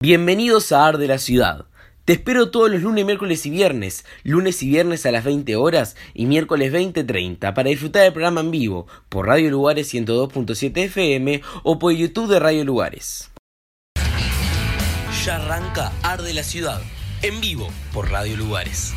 Bienvenidos a Ar de la Ciudad. Te espero todos los lunes, miércoles y viernes, lunes y viernes a las 20 horas y miércoles 20.30 para disfrutar del programa en vivo por Radio Lugares 102.7 FM o por YouTube de Radio Lugares. Ya arranca Ar de la Ciudad, en vivo por Radio Lugares.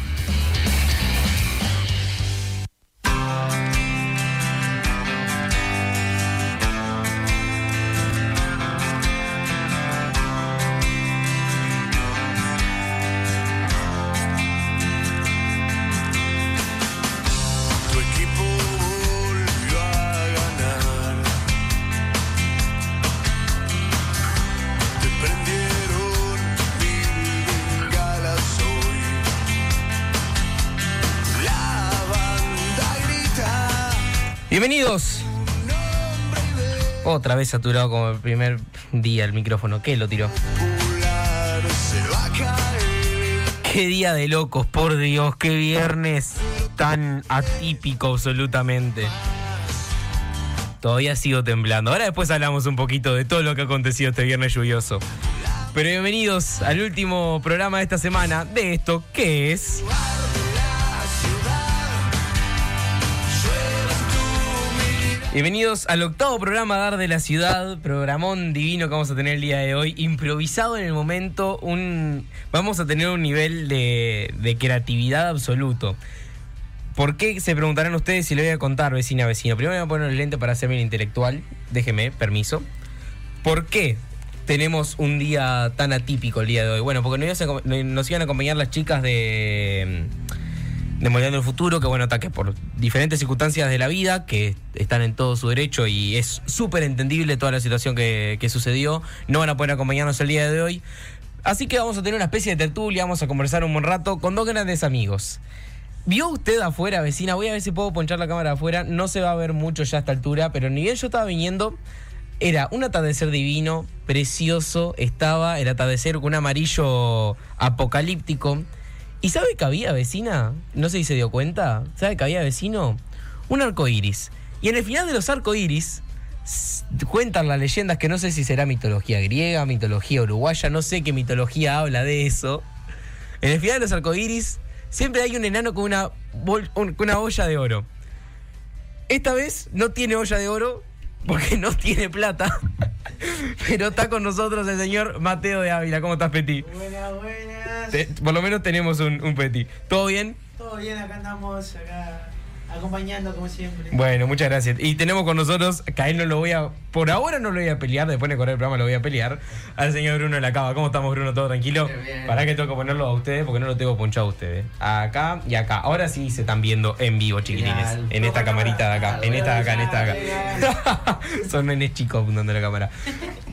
Bienvenidos. Otra vez saturado como el primer día el micrófono. ¿Qué lo tiró? Qué día de locos, por Dios, qué viernes tan atípico absolutamente. Todavía sigo temblando. Ahora después hablamos un poquito de todo lo que ha acontecido este viernes lluvioso. Pero bienvenidos al último programa de esta semana de esto que es... Bienvenidos al octavo programa Dar de la Ciudad, programón divino que vamos a tener el día de hoy, improvisado en el momento, un vamos a tener un nivel de, creatividad absoluto. ¿Por qué? Se preguntarán ustedes si le voy a contar, vecina, vecino. Primero me voy a poner el lente para hacerme el intelectual, déjeme, permiso. ¿Por qué tenemos un día tan atípico el día de hoy? Bueno, porque nos nos iban a acompañar las chicas de de Moldeando el Futuro, que bueno, está que por diferentes circunstancias de la vida, que están en todo su derecho y es súper entendible toda la situación que, que sucedió, no van a poder acompañarnos el día de hoy. Así que vamos a tener una especie de tertulia, vamos a conversar un buen rato con dos grandes amigos. ¿Vio usted afuera, vecina? Voy a ver si puedo ponchar la cámara afuera. No se va a ver mucho ya a esta altura, pero ni bien yo estaba viniendo, era un atardecer divino, precioso. Estaba el atardecer con un amarillo apocalíptico. ¿Y sabe que había, vecina? No sé si se dio cuenta. ¿Sabe que había, vecino? Un arco iris. Y en el final de los arco iris, cuentan las leyendas que no sé si será mitología griega, mitología uruguaya, no sé qué mitología habla de eso. En el final de los arcoíris siempre hay un enano con una, olla de oro. Esta vez no tiene olla de oro porque no tiene plata. Pero está con nosotros el señor Mateo de Ávila. ¿Cómo estás, Peti? Buenas, buenas. Por lo menos tenemos un, un Peti. ¿Todo bien? Todo bien, acá andamos, acá acompañando como siempre. Bueno, muchas gracias. Y tenemos con nosotros, que a él no lo voy a. Por ahora no lo voy a pelear, después de correr el programa lo voy a pelear. Al señor Bruno de la Cava. ¿Cómo estamos, Bruno? ¿Todo tranquilo? Para que tengo que ponerlo a ustedes porque no lo tengo ponchado a ustedes. Acá y acá. Ahora sí se están viendo en vivo, chiquilines. Genial. En esta camarita de acá. En esta de acá, en esta de acá. Son nenes chicos apuntando la cámara.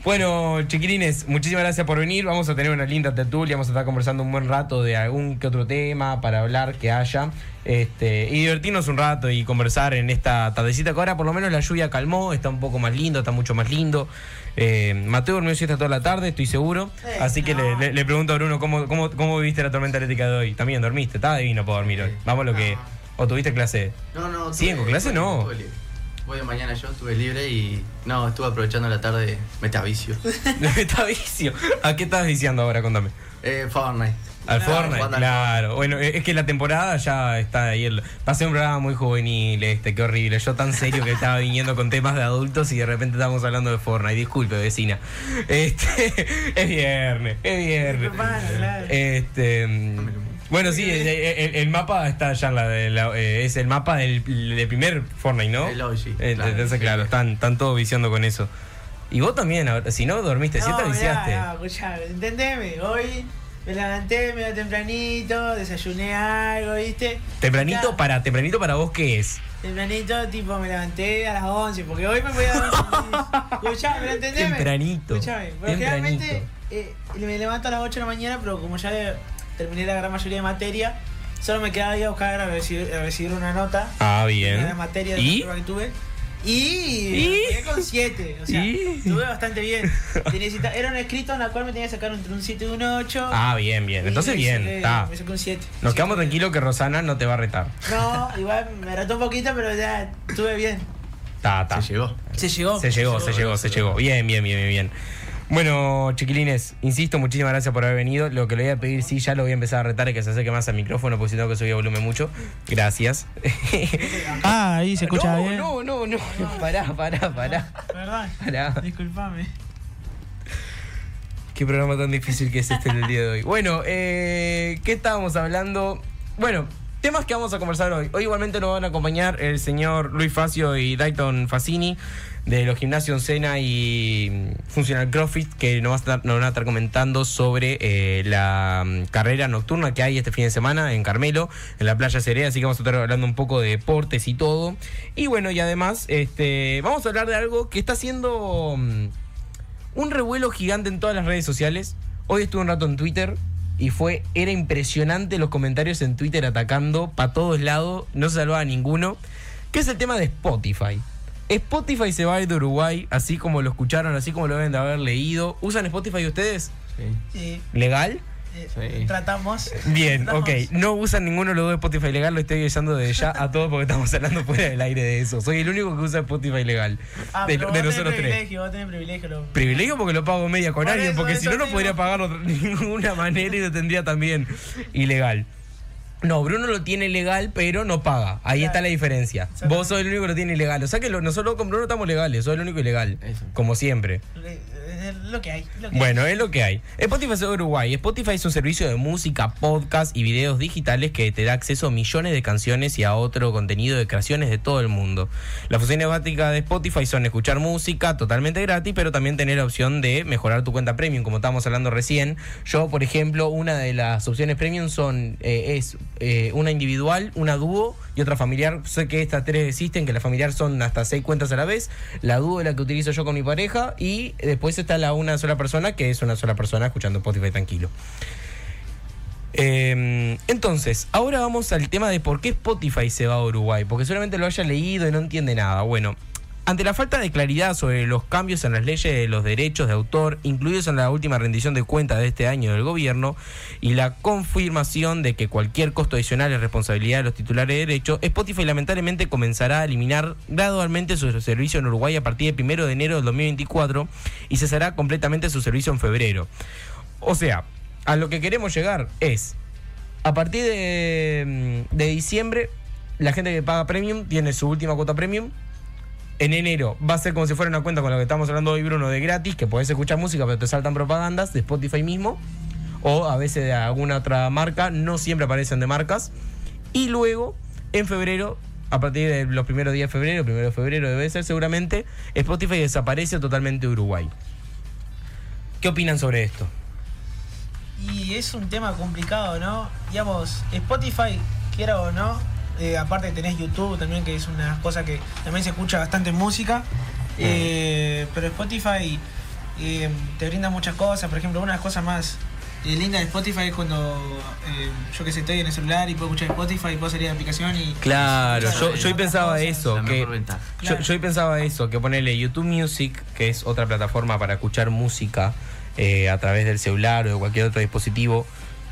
Bueno, chiquilines, muchísimas gracias por venir. Vamos a tener una linda tertulia. Vamos a estar conversando un buen rato de algún que otro tema para hablar que haya. Este, y divertirnos un rato y conversar en esta tardecita que ahora por lo menos la lluvia calmó, está un poco más lindo, está mucho más lindo. Eh, Mateo durmió siesta toda la tarde, estoy seguro. Sí, Así que le, no. le- le pregunto a Bruno, ¿cómo, cómo, ¿cómo viviste la tormenta eléctrica de hoy? También dormiste, estaba divino para dormir hoy. Vamos a lo que... ¿O tuviste clase? No, no. Con clase no. tuve de mañana yo, estuve libre y. No, estuve aprovechando la tarde metavicio. Está vicio. ¿A qué estás viciando ahora? Contame. eh, Fortnite. Al Fortnite, claro. Bueno, es que la temporada ya está ahí. El... Pasé un programa muy juvenil, este, qué horrible. Yo tan serio que estaba viniendo con temas de adultos y de repente estábamos hablando de Fortnite. Disculpe, vecina. Este, es viernes, es viernes. Hermano, claro. Este, bueno, sí, el, el- el mapa está ya en la, de la- eh, es el mapa del, del primer Fortnite, ¿no? El OG, Eh, claro. Entonces, claro, están, están todos viciando con eso. Y vos también, si no dormiste, si te no, viciaste. mirá, no, escuchá, entendeme. Hoy me levanté medio tempranito, desayuné algo, ¿viste? Tempranito para, tempranito para vos, ¿qué es? Tempranito, tipo, me levanté a las 11, porque hoy me voy a dar Escuchá, pero entendeme. Tempranito, Escuchame, porque tempranito. eh, me levanto a las 8 de la mañana, pero como ya le- terminé la gran mayoría de materia, solo me quedaba ir a buscar a recibir, a recibir una nota. Ah, de bien. la materia de ¿Y? la que tuve. Y, ¿Y? me quedé con 7, o sea, ¿Y? estuve bastante bien. Era un escrito en la cual me tenía que sacar entre un 7 y un 8. Ah, bien, bien. Entonces, bien, está. Me saqué un 7. Nos quedamos tranquilos que Rosana no te va a retar. No, igual me retó un poquito, pero ya estuve bien. Ta, ta. Se llegó. Se llegó. Se llegó, se llegó, se llegó. Bien, bien, bien, bien, bien. Bueno, chiquilines, insisto, muchísimas gracias por haber venido. Lo que le voy a pedir, sí, ya lo voy a empezar a retar, es que se acerque más al micrófono, porque si tengo que subir volumen mucho. Gracias. Ah, ahí se escucha no, bien. no, no, no, pará, pará, pará. Perdón. Pará. Disculpame. Qué programa tan difícil que es este el día de hoy. Bueno, eh, ¿qué estábamos hablando? Bueno, temas que vamos a conversar hoy. Hoy igualmente nos van a acompañar el señor Luis Facio y Dayton Facini de los gimnasios Sena y mm, Funcional CrossFit que nos, va a estar- van a estar comentando sobre eh, la mm, carrera nocturna que hay este fin de semana en Carmelo, en la playa Cerea, así que vamos a estar hablando un poco de deportes y todo. Y bueno, y además este, vamos a hablar de algo que está haciendo... mm, un revuelo gigante en todas las redes sociales. Hoy estuve un rato en Twitter y fue, era impresionante los comentarios en Twitter atacando para todos lados, no se salvaba a ninguno, que es el tema de Spotify. Spotify se va a ir de Uruguay, así como lo escucharon, así como lo deben de haber leído. ¿Usan Spotify ustedes? Sí. ¿Legal? eh, Sí. Tratamos. Bien, Tratamos. ok. No usan ninguno de los dos Spotify legal, lo estoy avisando de ya a todos porque estamos hablando fuera del aire de eso. Soy el único que usa Spotify legal. Ah, de, pero de vos tenés nosotros tres. privilegio, vos tenés privilegio. lo- Privilegio porque lo pago media con Por alguien, eso, porque si no, no podría pagarlo de ninguna manera y lo tendría también ilegal. No, Bruno lo tiene legal, pero no paga. Ahí Claro. está la diferencia. Vos sos el único que lo tiene ilegal. O sea que lo- nosotros con Bruno estamos legales, soy el único ilegal. Eso. Como siempre. Lo que hay. Bueno, es lo que hay. Spotify es Uruguay. Spotify es un servicio de música, podcast y videos digitales que te da acceso a millones de canciones y a otro contenido de creaciones de todo el mundo. Las funciones básicas de Spotify son escuchar música totalmente gratis, pero también tener la opción de mejorar tu cuenta premium, como estábamos hablando recién. Yo, por ejemplo, una de las opciones premium son eh, es eh, una individual, una dúo y otra familiar. Sé que estas tres existen, que la familiar son hasta seis cuentas a la vez. La dúo es la que utilizo yo con mi pareja y después está la una sola persona, que es una sola persona escuchando Spotify tranquilo. Eh, entonces, ahora vamos al tema de por qué Spotify se va a Uruguay, porque seguramente lo haya leído y no entiende nada. Bueno, ante la falta de claridad sobre los cambios en las leyes de los derechos de autor, incluidos en la última rendición de cuentas de este año del gobierno, y la confirmación de que cualquier costo adicional es responsabilidad de los titulares de derecho, Spotify lamentablemente comenzará a eliminar gradualmente su servicio en Uruguay a partir del 1 de enero del 2024 y cesará completamente su servicio en febrero. O sea, a lo que queremos llegar es, a partir de, mm, de diciembre, la gente que paga premium tiene su última cuota premium. En enero va a ser como si fuera una cuenta con la que estamos hablando hoy, Bruno, de gratis, que podés escuchar música, pero te saltan propagandas de Spotify mismo. O a veces de alguna otra marca, no siempre aparecen de marcas. Y luego, en febrero, a partir de los primeros días de febrero, primero de febrero debe ser seguramente, Spotify desaparece totalmente de Uruguay. ¿Qué opinan sobre esto? Y es un tema complicado, ¿no? Digamos, Spotify, quiera o no, eh, aparte tenés YouTube también, que es una cosa que también se escucha bastante música. eh, pero Spotify eh, te brinda muchas cosas. Por ejemplo, una de las cosas más eh, lindas de Spotify es cuando eh, yo que sé, estoy en el celular y puedo escuchar Spotify y puedo salir a la aplicación y. Claro, yo, yo hoy pensaba cosas. eso, que yo, Claro. yo hoy pensaba eso, que ponerle YouTube Music, que es otra plataforma para escuchar música eh, a través del celular o de cualquier otro dispositivo.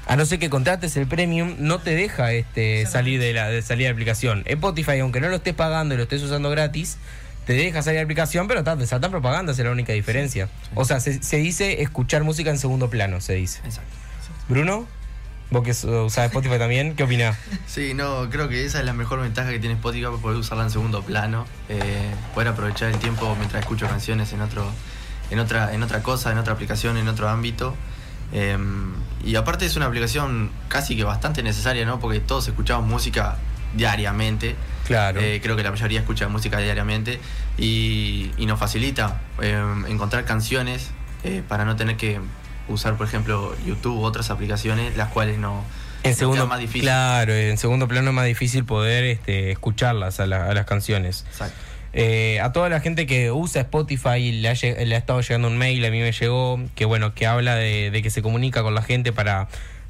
A no ser que contrates el premium, no te deja este salir de la de salir de la aplicación. Spotify, aunque no lo estés pagando y lo estés usando gratis, te deja salir de la aplicación, pero te saltan propagandas, es la única diferencia. O sea, se, se dice escuchar música en segundo plano, se dice. Exacto. Bruno, vos que usás Spotify también, ¿qué opinás? Sí, no, creo que esa es la mejor ventaja que tiene Spotify para poder usarla en segundo plano, eh, poder aprovechar el tiempo mientras escucho canciones en otro, en otra, en otra cosa, en otra aplicación, en otro ámbito. Eh, y aparte es una aplicación casi que bastante necesaria, ¿no? Porque todos escuchamos música diariamente. Claro. Eh, creo que la mayoría escucha música diariamente y, y nos facilita eh, encontrar canciones eh, para no tener que usar, por ejemplo, YouTube u otras aplicaciones, las cuales no En segundo, más difícil. Claro, en segundo plano es más difícil poder este, escucharlas a, la- a las canciones. Exacto. Eh, a toda la gente que usa Spotify le ha, le ha estado llegando un mail, a mí me llegó, que bueno, que habla de, de que se comunica con la gente para,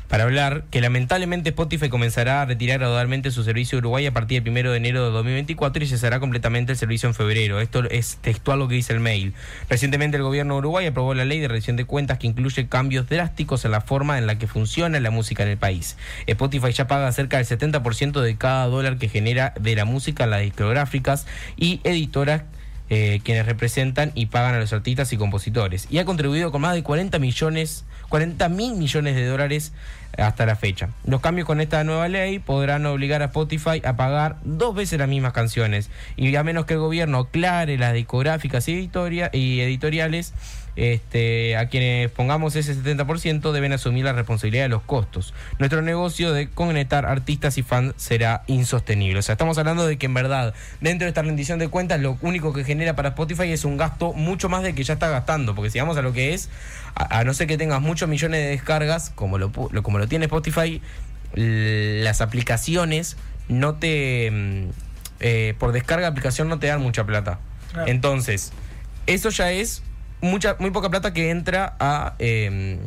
para hablar, que lamentablemente Spotify comenzará a retirar gradualmente su servicio de Uruguay a partir del 1 de enero de 2024 y cesará completamente el servicio en febrero. Esto es textual lo que dice el mail. Recientemente el gobierno de Uruguay aprobó la ley de rendición de cuentas que incluye cambios drásticos en la forma en la que funciona la música en el país. Spotify ya paga cerca del 70% de cada dólar que genera de la música a las discográficas y editoras eh, quienes representan y pagan a los artistas y compositores. Y ha contribuido con más de 40 millones, 40 mil millones de dólares hasta la fecha. Los cambios con esta nueva ley podrán obligar a Spotify a pagar dos veces las mismas canciones. Y a menos que el gobierno aclare las discográficas y, editoria- y editoriales, este, a quienes pongamos ese 70% deben asumir la responsabilidad de los costos. Nuestro negocio de conectar artistas y fans será insostenible. O sea, estamos hablando de que en verdad, dentro de esta rendición de cuentas, lo único que genera para Spotify es un gasto mucho más de que ya está gastando. Porque si vamos a lo que es, a, a no ser que tengas muchos millones de descargas, como lo, como lo tiene Spotify, las aplicaciones no te... mm, eh, por descarga de aplicación no te dan mucha plata. Claro. Entonces, eso ya es mucha, muy poca plata que entra a, eh,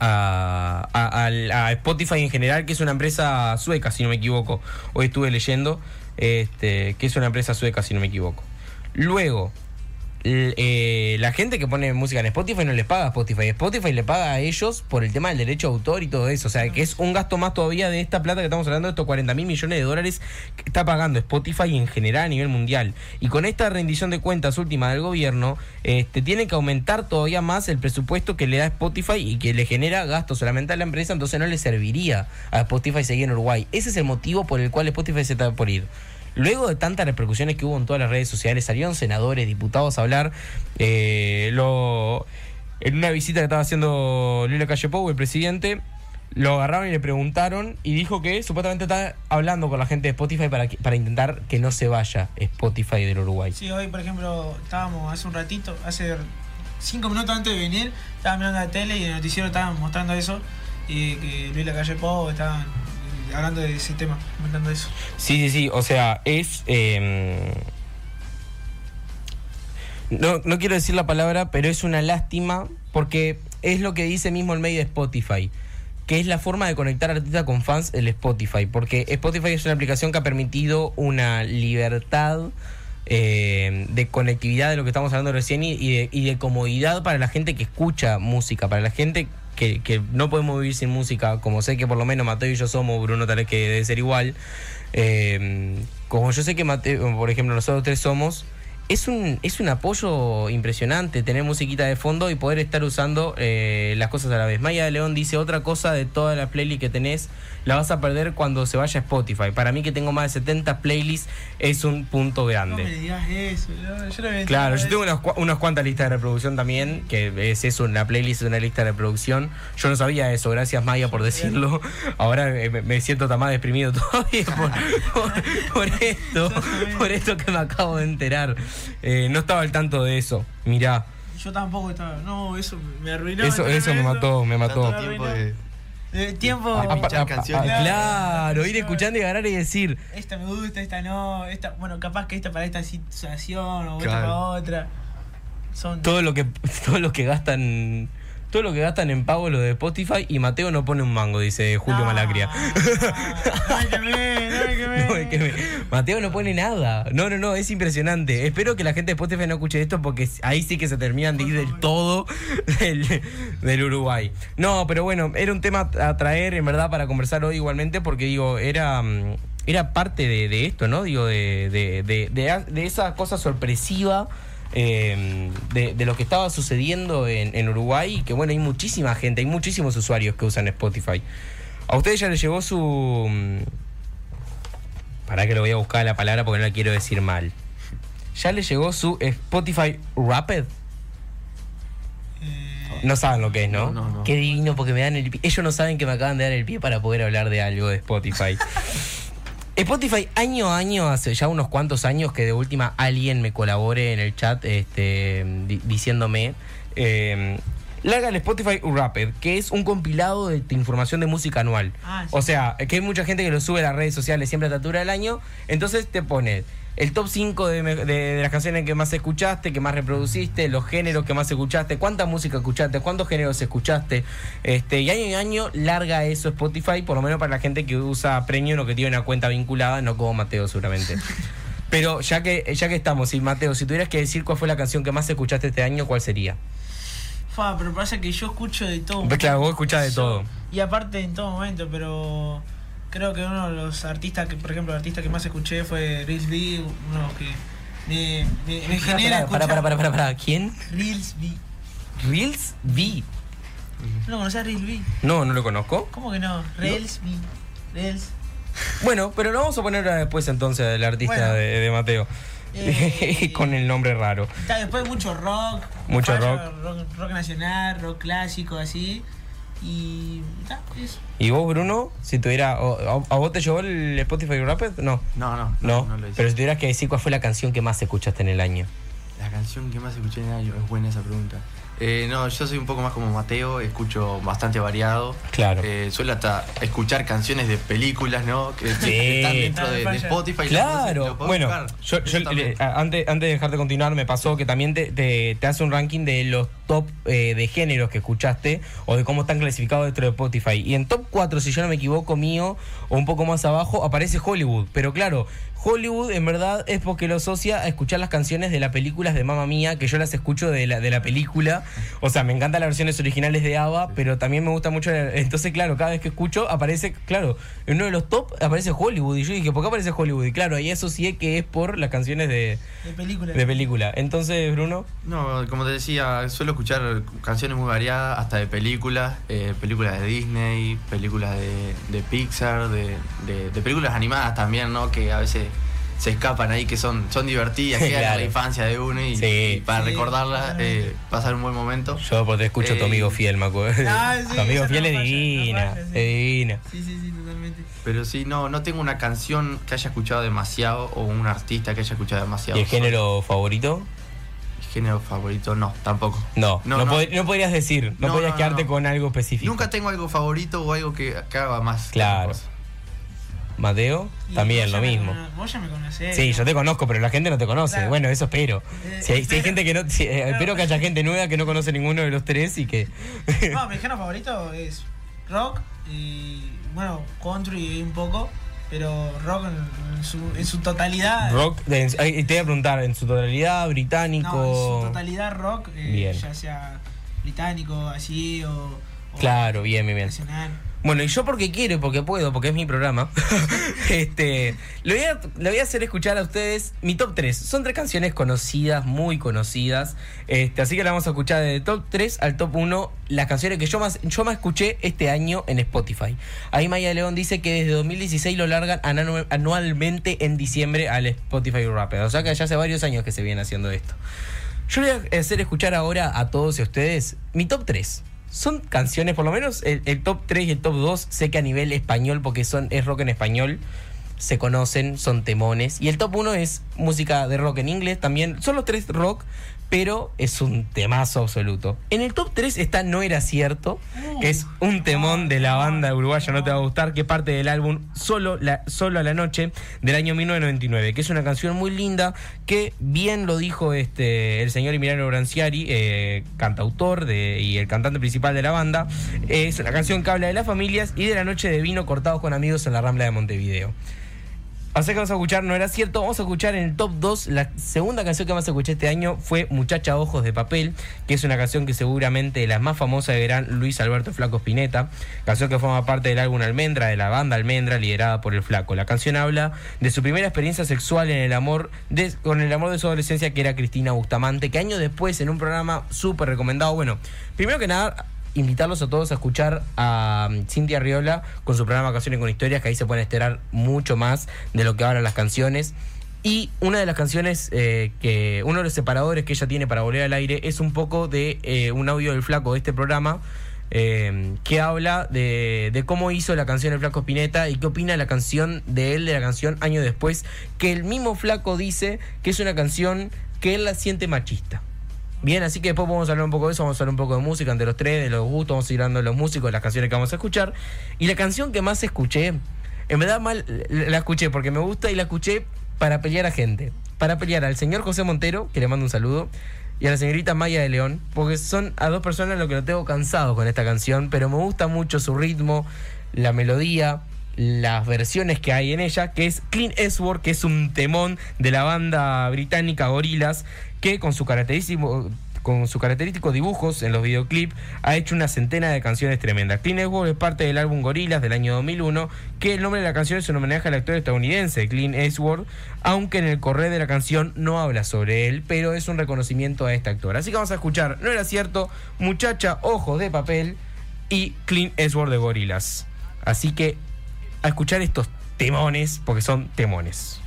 a, a- a Spotify en general, que es una empresa sueca, si no me equivoco. Hoy estuve leyendo este, que es una empresa sueca, si no me equivoco. Luego, eh, la gente que pone música en Spotify no les paga a Spotify. Spotify le paga a ellos por el tema del derecho de autor y todo eso. O sea, que es un gasto más todavía de esta plata que estamos hablando, de estos 40 mil millones de dólares que está pagando Spotify en general a nivel mundial. Y con esta rendición de cuentas última del gobierno, este, tiene que aumentar todavía más el presupuesto que le da Spotify y que le genera gastos solamente a la empresa, entonces no le serviría a Spotify seguir en Uruguay. Ese es el motivo por el cual Spotify se está por ir. Luego de tantas repercusiones que hubo en todas las redes sociales, salieron senadores, diputados a hablar. eh, lo, en una visita que estaba haciendo Lula Calle Pou, el presidente, lo agarraron y le preguntaron y dijo que supuestamente está hablando con la gente de Spotify para, que- para intentar que no se vaya Spotify del Uruguay. Sí, hoy por ejemplo estábamos hace un ratito, hace cinco minutos antes de venir, estaba mirando la tele y el noticiero estaban mostrando eso y que Luis Lacalle Pou estaban hablando de ese tema, comentando eso. Sí, sí, sí. O sea, es. eh, no, no quiero decir la palabra, pero es una lástima porque es lo que dice mismo el medio de Spotify. Que es la forma de conectar artistas con fans el Spotify. Porque Spotify es una aplicación que ha permitido una libertad eh, de conectividad de lo que estamos hablando recién y, y de, y de comodidad para la gente que escucha música, para la gente que, que no podemos vivir sin música, como sé que por lo menos Mateo y yo somos, Bruno tal vez que debe ser igual, eh, como yo sé que Mateo, por ejemplo, nosotros tres somos, es un, es un apoyo impresionante tener musiquita de fondo y poder estar usando eh, las cosas a la vez. Maya de León dice otra cosa de toda la playlist que tenés, la vas a perder cuando se vaya a Spotify. Para mí que tengo más de 70 playlists es un punto No grande. me digas eso, yo, yo no me Claro, yo tengo unas, unas cuantas listas de reproducción también, que es eso, la playlist es una lista de reproducción. Yo no sabía eso, gracias Maya por decirlo. Ahora eh, me, me siento tan más deprimido todavía por, por- por esto, por esto que me acabo de enterar. Eh, no estaba al tanto de eso, mirá. Yo tampoco estaba, no, eso me arruinó. Eso, eso me de mató, me mató. Tanto tiempo de. Tiempo. A- a- Ah, canciones. ah, claro, ir escuchando y agarrar y decir, Esta me gusta, esta no, esta, bueno, capaz que esta para esta situación o esta para otra. Son todo lo que todo lo que gastan todo lo que gastan en pago lo de Spotify y Mateo no pone un mango, dice Julio No, Malacria. Me quemé, no me. No, es que me- Mateo no pone nada. No, no, no, es impresionante. Espero que la gente de Spotify no escuche esto porque ahí sí que se terminan de ir del todo del, del Uruguay. No, pero bueno, era un tema a traer en verdad para conversar hoy igualmente porque digo, era, mm, era parte de, de esto, ¿no? Digo, de, de, de, de- de esa cosa sorpresiva. Eh, de, de lo que estaba sucediendo en, en Uruguay y que bueno, hay muchísima gente, hay muchísimos usuarios que usan Spotify. A ustedes ya les llegó su... mm, para que lo voy a buscar la palabra porque no la quiero decir mal. Ya le llegó su Spotify Rapid. Eh, No saben lo que es, ¿no? No, no, no. Qué divino porque me dan el pie. Ellos no saben que me acaban de dar el pie para poder hablar de algo de Spotify. Spotify año a año, hace ya unos cuantos años que de última alguien me colabore en el chat este, di- diciéndome, eh, larga el Spotify Rapid, que es un compilado de tu información de música anual. Ah, sí. O sea, que hay mucha gente que lo sube a las redes sociales siempre a la altura del año, entonces te pone el top 5 de, me- de- de las canciones que más escuchaste, que más reproduciste, los géneros que más escuchaste, cuánta música escuchaste, cuántos géneros escuchaste. Este, y año y año larga eso Spotify, por lo menos para la gente que usa Premium o que tiene una cuenta vinculada, no como Mateo seguramente. Pero ya que, ya que estamos, y Mateo, si tuvieras que decir cuál fue la canción que más escuchaste este año, ¿cuál sería? Fa, pero pasa que yo escucho de todo. Pues claro, vos escuchás de Yo- todo. Y aparte en todo momento, pero creo que uno de los artistas que, por ejemplo, el artista que más escuché fue Rich B, uno que me, me, me genera Para, para, para, para, para, ¿Quién? Reels V. Reels V. ¿No conoces Reels V? No, no lo conozco. ¿Cómo que no? Reels V. Reels. Bueno, pero lo vamos a poner después entonces del artista Bueno. de, de Mateo. Eh, Con el nombre raro. Está, después mucho rock. Mucho fallo, rock. rock. rock nacional, rock clásico, así. Y. está, eso. ¿Y vos, Bruno? Si tuviera. o- ¿A, a vos te llevó el Spotify Rapid? No. No, no, No, no lo hice. pero si tuvieras que decir cuál fue la canción que más escuchaste en el año. La canción que más escuché en el año, es buena esa pregunta. Eh, no, yo soy un poco más como Mateo, escucho bastante variado. Claro. Eh, suelo hasta escuchar canciones de películas, ¿no? Que, Sí. que están dentro de, de Spotify. Claro, lo bueno, yo, yo, eh, antes, antes de dejarte continuar, me pasó que también te, te- te hace un ranking de los top eh, de géneros que escuchaste o de cómo están clasificados dentro de Spotify. Y en top 4, si yo no me equivoco, mío, o un poco más abajo, aparece Hollywood. Pero claro, Hollywood en verdad es porque lo asocia a escuchar las canciones de las películas de Mamma Mía, que yo las escucho de la, de la película. O sea, me encantan las versiones originales de ABBA, pero también me gusta mucho. la- Entonces, claro, cada vez que escucho aparece, claro, en uno de los top aparece Hollywood. Y yo dije, ¿por qué aparece Hollywood? Y claro, ahí asocié que es por las canciones de, De película. de película. Entonces, Bruno, No, como te decía, suelo escuchar canciones muy variadas, hasta de películas, eh, películas de Disney, películas de, de Pixar, de, de- de películas animadas también, ¿no? Que a veces se escapan ahí, que son, son divertidas, quedan en Claro. la infancia de uno y, Sí. y para Sí, recordarlas, totalmente. eh, pasar un buen momento. yo porque te escucho tu Eh, amigo fiel, me acuerdo. Ah, sí, tu amigo fiel no es falla, no divina, falla, sí. es divina. Sí, sí, sí, totalmente. Pero sí, no, no tengo una canción que haya escuchado demasiado o un artista que haya escuchado demasiado. ¿Y el género favorito? Género favorito, no, tampoco. No, no, No, no. pod- no podrías decir, no, No, podrías no, quedarte no. con algo específico. Nunca tengo algo favorito o algo que, que haga más. Claro. Mateo, Y también lo mismo. Vos ya me conocés. Sí, ¿no? yo te conozco, pero la gente no te conoce. Claro. Bueno, eso espero. Eh, Si hay, si hay espero. gente que no. si- eh, espero que haya gente nueva que no conoce ninguno de los tres y que. No, mi género favorito es rock y. Bueno, country un poco. Pero rock en, en su, en su totalidad. Rock, de- te voy a preguntar, en su totalidad, británico. No, en su totalidad rock. eh. Ya sea británico, así o. o Claro, bien, bien, bien. Nacional. Bueno, y yo porque quiero porque puedo, porque es mi programa, este, le voy, a, le voy a hacer escuchar a ustedes mi top 3. Son tres canciones conocidas, muy conocidas. Este, así que la vamos a escuchar de top 3 al top 1, las canciones que yo más, yo más escuché este año en Spotify. Ahí Maya León dice que desde 2016 lo largan anu- anualmente en diciembre al Spotify Rapid. O sea que ya hace varios años que se viene haciendo esto. Yo le voy a hacer escuchar ahora a todos y a ustedes mi top 3. Son canciones, por lo menos el, el top 3 y el top 2, sé que a nivel español, porque son, es rock en español, se conocen, son temones. Y el top 1 es música de rock en inglés también. Son los tres rock, pero es un temazo absoluto. En el top 3 está No Era Cierto, que es un temón de la banda uruguaya, no te va a gustar, que parte del álbum Solo, la, Solo a la Noche del año 1999, que es una canción muy linda, que bien lo dijo este el señor Emiliano Branciari, eh, cantautor y el cantante principal de la banda. Es una canción que habla de las familias y de la noche de vino cortados con amigos en la Rambla de Montevideo. Así que vamos a escuchar, no era cierto, vamos a escuchar en el top 2, la segunda canción que más escuché este año fue Muchacha Ojos de Papel, que es una canción que seguramente las más famosas verán Luis Alberto Flaco Spinetta, canción que forma parte del álbum Almendra, de la banda Almendra, liderada por el Flaco. La canción habla de su primera experiencia sexual en el amor, de- con el amor de su adolescencia, que era Cristina Bustamante, que años después, en un programa súper recomendado, bueno, primero que nada, invitarlos a todos a escuchar a um, Cintia Riola con su programa Canciones con Historias, que ahí se pueden enterar mucho más de lo que hablan las canciones. Y una de las canciones eh, que, uno de los separadores que ella tiene para volver al aire es un poco de eh, un audio del flaco de este programa. eh, que habla de, cómo hizo la canción el Flaco Spinetta y qué opina la canción de él de la canción años después, que el mismo Flaco dice que es una canción que él la siente machista. Bien, así que después vamos a hablar un poco de eso, vamos a hablar un poco de música entre los tres, de los gustos, vamos a ir de los músicos, de las canciones que vamos a escuchar. Y la canción que más escuché, en verdad mal la escuché porque me gusta y la escuché para pelear a gente. Para pelear al señor José Montero, que le mando un saludo, y a la señorita Maya de León, porque son a dos personas lo que lo tengo cansado con esta canción, pero me gusta mucho su ritmo, la melodía, las versiones que hay en ella, que es Clean Eastwood, que es un temón de la banda británica Gorillaz, que con su característico, con sus característicos dibujos en los videoclips, ha hecho una centena de canciones tremendas. Clint Eastwood es parte del álbum Gorillaz del año 2001, que el nombre de la canción es un homenaje al actor estadounidense Clint Eastwood, aunque en el correo de la canción no habla sobre él, pero es un reconocimiento a este actor. Así que vamos a escuchar, no era cierto, muchacha, ojos de papel y Clint Eastwood de Gorillaz. Así que a escuchar estos temones, porque son temones.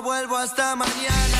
Vuelvo hasta mañana.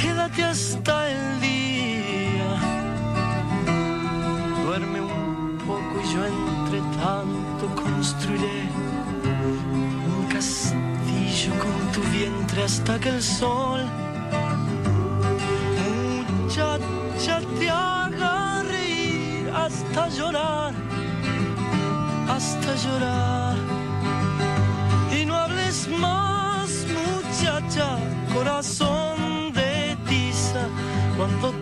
Quédate hasta el día. Duerme un poco y yo entre tanto construiré un castillo con tu vientre hasta que el sol muchacha te haga reír hasta llorar, hasta llorar. Y no hables más, muchacha, corazón de tiza, cuando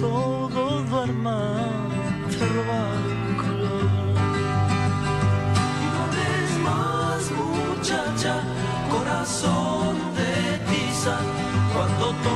todo duerma, te roba color. Y no hables más, muchacha, corazón de tiza, cuando todo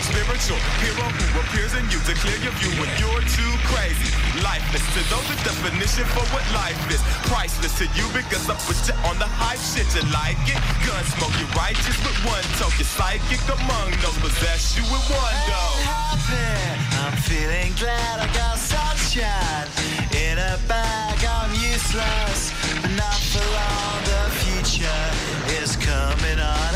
spiritual. Hero who appears in you to clear your view when you're too crazy. Lifeless to those the definition for what life is. Priceless to you because I put you on the hype shit. You like it? Gun smoke, you righteous with one toke. You're psychic among those possess you with one happy. I'm feeling glad I got sunshine in a bag. I'm useless, but not for long. The future is coming on.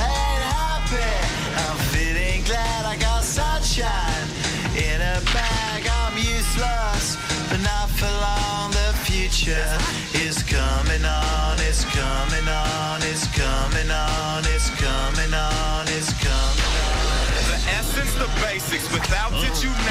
Is coming on. It's coming on. It's coming on. It's coming on. It's coming on. The essence, the basics. Without it, you naked.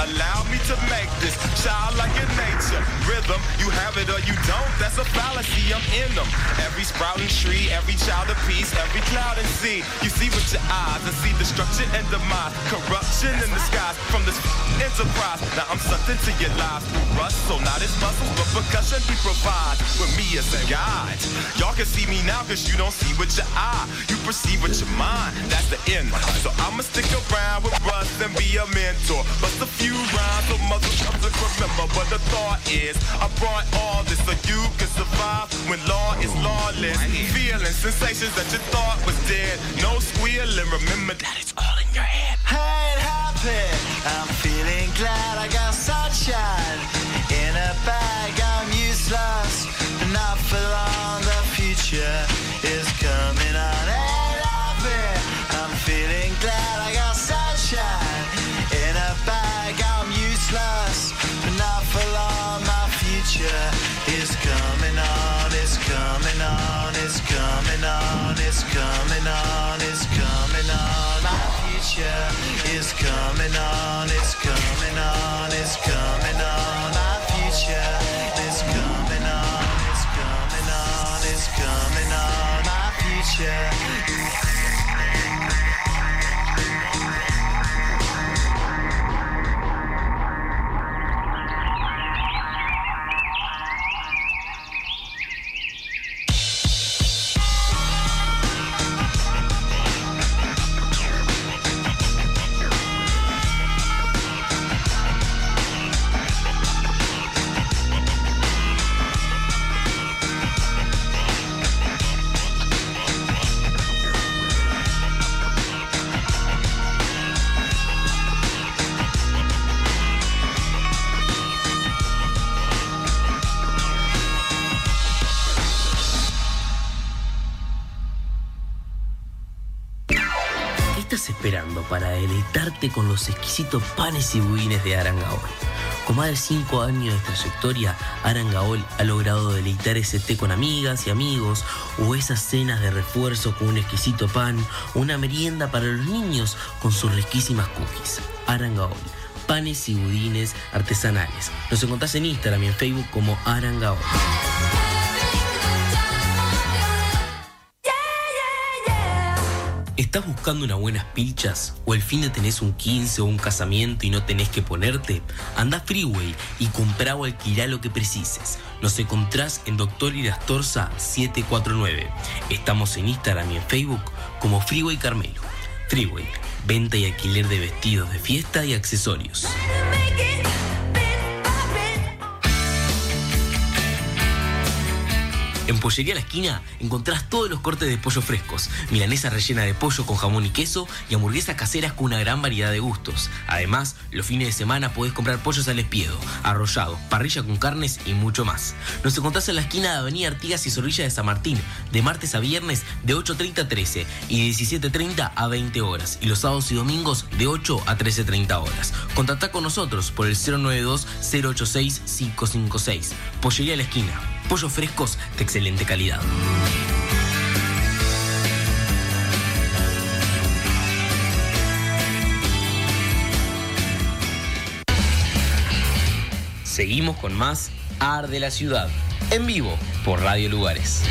Allow me to make this child like your nature. Rhythm, you have it or you don't. That's a fallacy. I'm in them. Every sprouting tree, every child of peace, every cloud and sea. You see with your eyes and see destruction and demise. Corruption in the skies from this enterprise. Now I'm sucked into your lives through rust. So not as muscles, but percussion we provide with me as a guide. Y'all can see me now cause you don't see with your eye. You perceive with your mind. That's the end. So I'ma stick around with Russ and be a mentor. Bust a few rhymes so comes always remember what the thought is. I brought all this so you can survive when law is lawless. Feeling sensations that you thought was dead. No squealing, remember that it's all in your head. I ain't happy. I'm feeling glad I got sunshine in a bag. I'm useless, not for long. The future is coming on. and con los exquisitos panes y budines de Arangaol? Con más de 5 años de trayectoria, Arangaol ha logrado deleitar ese té con amigas y amigos, o esas cenas de refuerzo con un exquisito pan, o una merienda para los niños con sus riquísimas cookies. Arangaol, panes y budines artesanales. Nos encontrás en Instagram y en Facebook como Arangaol. ¿Estás buscando unas buenas pilchas? ¿O el fin de tenés un 15 o un casamiento y no tenés que ponerte? Anda Freeway y comprá o alquilá lo que precises. Nos encontrás en Doctor Irastorza 749. Estamos en Instagram y en Facebook como Freeway Carmelo. Freeway, venta y alquiler de vestidos de fiesta y accesorios. En Pollería La Esquina encontrás todos los cortes de pollo frescos, milanesa rellena de pollo con jamón y queso y hamburguesas caseras con una gran variedad de gustos. Además, los fines de semana podés comprar pollos al espiedo, arrollado, parrilla con carnes y mucho más. Nos encontrás en la esquina de Avenida Artigas y Zorrilla de San Martín, de martes a viernes de 8.30 a 13 y de 17.30 a 20 horas, y los sábados y domingos de 8 a 13.30 horas. Contactá con nosotros por el 092-086-556. Pollería La Esquina. Pollos frescos de excelente calidad. Seguimos con más Ar de la Ciudad, en vivo por Radio Lugares.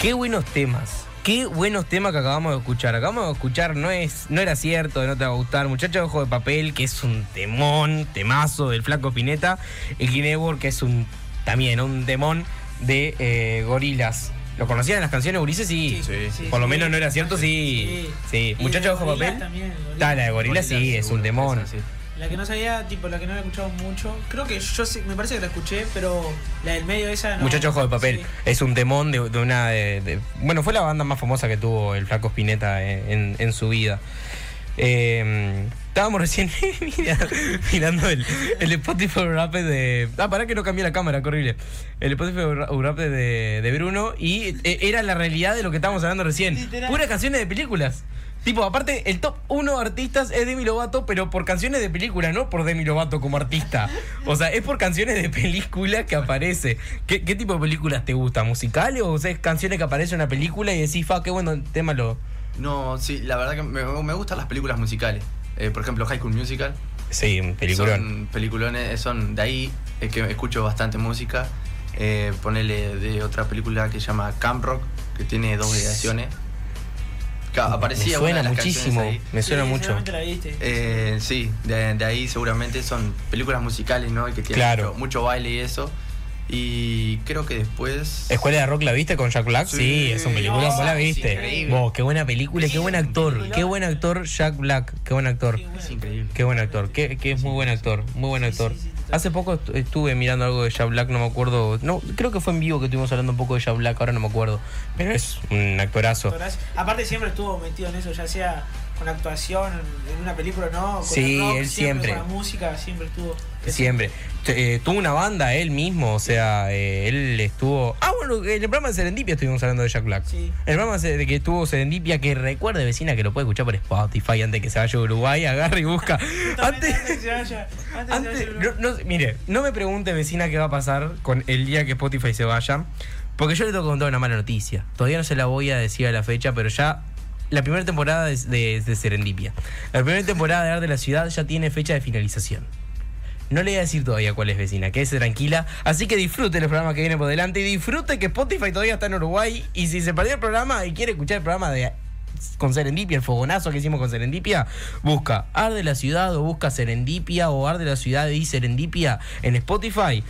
Qué buenos temas. Qué buenos temas que acabamos de escuchar. Acabamos de escuchar No es no era cierto, no te va a gustar. Muchacho de ojo de papel, que es un temón, temazo del flaco Pineta. El Kinebor, que es un también un demón de eh, gorilas. ¿Lo conocían en las canciones Ulises? Sí. Sí, sí, Por lo sí. menos no era cierto, sí. Sí. Muchacho de ojo de papel. también. Está, la de gorilas sí, es un esa sí. La que no sabía, tipo, la que no había escuchado mucho. Creo que yo sí, me parece que la escuché, pero la del medio esa no. Muchacho Ojo de Papel. Sí. Es un temón de, de una. de- de- bueno, fue la banda más famosa que tuvo el Flaco Spinetta en, en- en su vida. Eh, estábamos recién mira, mirando el, el Spotify Rap de. Ah, pará que no cambié la cámara, horrible. El Spotify Rap de, de Bruno y eh, era la realidad de lo que estábamos hablando recién. Literal. Puras canciones de películas. Tipo, aparte, el top 1 artistas es Demi Lovato, pero por canciones de película, no por Demi Lovato como artista. O sea, es por canciones de película que aparece. ¿Qué, qué tipo de películas te gusta? ¿Musicales o sea, es canciones que aparecen en una película y decís, fa, qué bueno tema lo. No, sí, la verdad que me, me gustan las películas musicales. Eh, por ejemplo, High School Musical. Sí, un peliculón. Son peliculones, son de ahí es que escucho bastante música. Eh, ponele de otra película que se llama Camp Rock, que tiene dos variaciones. Aparecía me una suena de las muchísimo, ahí. me suena Sí, mucho. seguramente la viste. Eh, sí, de, de ahí seguramente son películas musicales, ¿no? Y que tienen Claro. mucho, mucho baile y eso. Y creo que después. ¿Escuela de Rock la viste con Jack Black? Sí, Sí. es un película, vos la No, viste. Vos, qué buena película, qué buen actor, qué buen actor Jack Black, qué buen actor. Es increíble. Qué buen actor, qué, qué es muy buen actor, muy buen actor. sí, sí, total. Hace poco estu- estuve mirando algo de Jack Black, no me acuerdo, no, creo que fue en vivo que estuvimos hablando un poco de Jack Black, ahora no me acuerdo, pero es un actorazo. Actorazo. Aparte siempre estuvo metido en eso, ya sea con actuación en una película, ¿no? Con Sí, el rock, él siempre. Con la música, siempre estuvo. Siempre. Eh, tuvo una banda él mismo, o sea, eh, él estuvo... Ah, bueno, en el programa de Serendipia estuvimos hablando de Jack Black. Sí. El programa de que estuvo Serendipia, que recuerde vecina que lo puede escuchar por Spotify antes que se vaya a Uruguay, agarra y busca. Antes, antes que se vaya. Antes, se vaya. no, no- mire, no me pregunte vecina qué va a pasar con el día que Spotify se vaya, porque yo le tengo que contar una mala noticia. Todavía no se la voy a decir a la fecha, pero ya la primera temporada de, de- de Serendipia, la primera temporada de Arte de la Ciudad ya tiene fecha de finalización. No le voy a decir todavía cuál es vecina, quédese tranquila. Así que disfrute los programas que vienen por delante y disfrute que Spotify todavía está en Uruguay. Y si se perdió el programa y quiere escuchar el programa de con Serendipia, el fogonazo que hicimos con Serendipia, busca Ar de la Ciudad o busca Serendipia o Ar de la Ciudad y Serendipia en Spotify.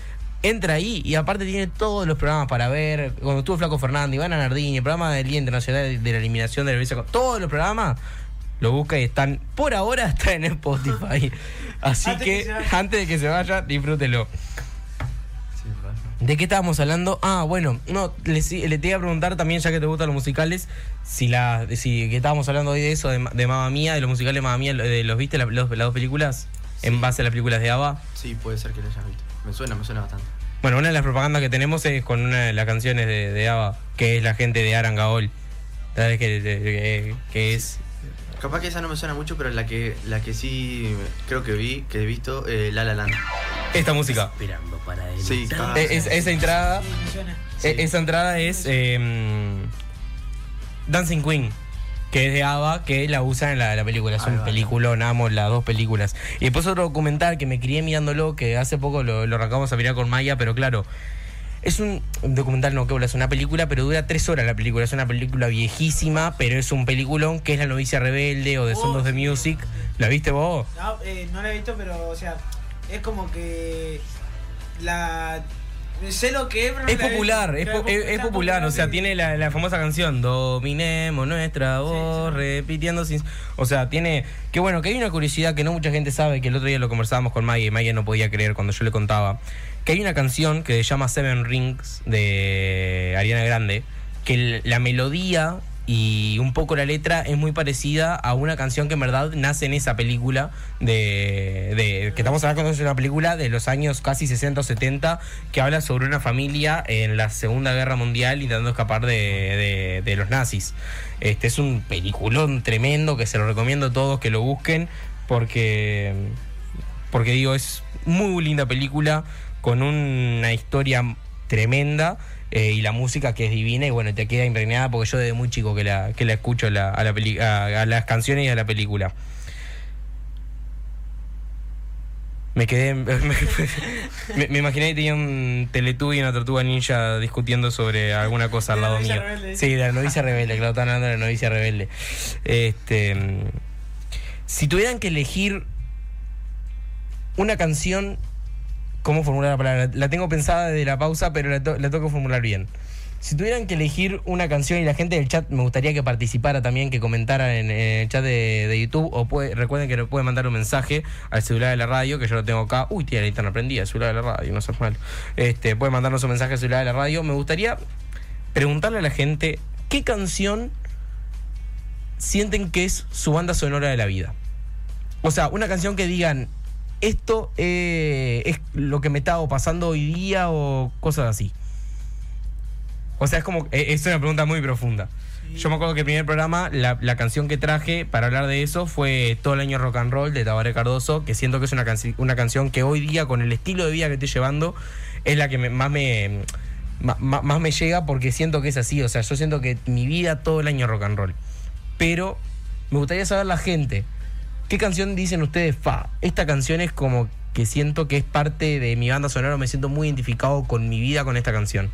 Entra ahí y aparte tiene todos los programas para ver. Cuando estuvo Flaco Fernández, Ivana Nardini, el programa del Día Internacional de la Eliminación de la Violencia, todos los programas lo busca y están, por ahora están en Spotify. Así Antes que, antes de que se vaya, disfrútelo. ¿De qué estábamos hablando? Ah, bueno, no, le, te iba a preguntar también, ya que te gustan los musicales, si la, si que estábamos hablando hoy de eso, de, de Mamma Mía, de los musicales de Mamma Mía, de los viste la- los- las dos películas, en base a las películas de ABBA. Sí, puede ser que lo hayas visto. Me suena, me suena bastante. Bueno, una de las propagandas que tenemos es con una de las canciones de, de ABBA, que es la gente de Arangaol. ¿Sabes? Que, que, que es. Capaz que esa no me suena mucho, pero la que, la que sí creo que vi, que he visto, eh, La La Land. Esta música. Esperando para él. Sí, Eh, es- esa entrada. Sí, me suena. Sí. Esa entrada es eh, Dancing Queen, que es de ABBA, que la usan en la, la película. Es Ahí un va. peliculón, amo las dos películas. Y después otro documental que me crié mirándolo, que hace poco lo, lo arrancamos a mirar con Maya, pero claro. Es un, un documental, no que es una película, pero dura tres horas la película. Es una película viejísima, pero es un peliculón que es La novicia rebelde o The Sound of the Music. ¿La viste vos? No, eh, no la he visto, pero, o sea, es como que. La. Sé lo que es, Es popular, es, Claro, po- es- es está popular, o sea, sí. tiene la, la famosa canción Dominemos nuestra voz, repitiendo sin... O sea, tiene... Que bueno, que hay una curiosidad que no mucha gente sabe, que el otro día lo conversábamos con Maya y Maya no podía creer cuando yo le contaba, que hay una canción que se llama Seven Rings de Ariana Grande, que la melodía y un poco la letra es muy parecida a una canción que en verdad nace en esa película de, de- que estamos hablando de una película de los años casi 60 o 70 que habla sobre una familia en la Segunda Guerra Mundial intentando escapar de, de- de los nazis. Este es un peliculón tremendo que se lo recomiendo a todos que lo busquen porque porque digo es muy linda película con una historia tremenda eh, y la música que es divina y bueno te queda impregnada porque yo desde muy chico que la que la escucho la- a, la peli- a, a las canciones y a la película. Me quedé me, me- me imaginé que tenía un Teletubby y una tortuga ninja discutiendo sobre alguna cosa al lado mío. rebelde. sí de la novicia rebelde claro están hablando de la novicia rebelde. Este si tuvieran que elegir una canción, ¿cómo formular la palabra? La tengo pensada desde la pausa, pero la, to- tengo que formular bien. Si tuvieran que elegir una canción y la gente del chat me gustaría que participara también, que comentara en, el chat de, YouTube, o recuerden que le pueden mandar un mensaje al celular de la radio, que yo lo tengo acá. Uy, tiene la linterna prendida, el celular de la radio, no seas mal. Este, pueden mandarnos un mensaje al celular de la radio. Me gustaría preguntarle a la gente qué canción sienten que es su banda sonora de la vida. O sea, una canción que digan, esto eh, es lo que me estaba pasando hoy día o cosas así. O sea, es como, eh, es una pregunta muy profunda. Yo me acuerdo que el primer programa, la, la canción que traje para hablar de eso fue Todo el año rock and roll de Tabaré Cardoso, que siento que es una, una canción que hoy día, con el estilo de vida que estoy llevando, es la que me- más me ma- más me llega porque siento que es así. O sea, yo siento que mi vida todo el año rock and roll. Pero me gustaría saber la gente, ¿qué canción dicen ustedes? Fa, esta canción es como que siento que es parte de mi banda sonora, me siento muy identificado con mi vida con esta canción.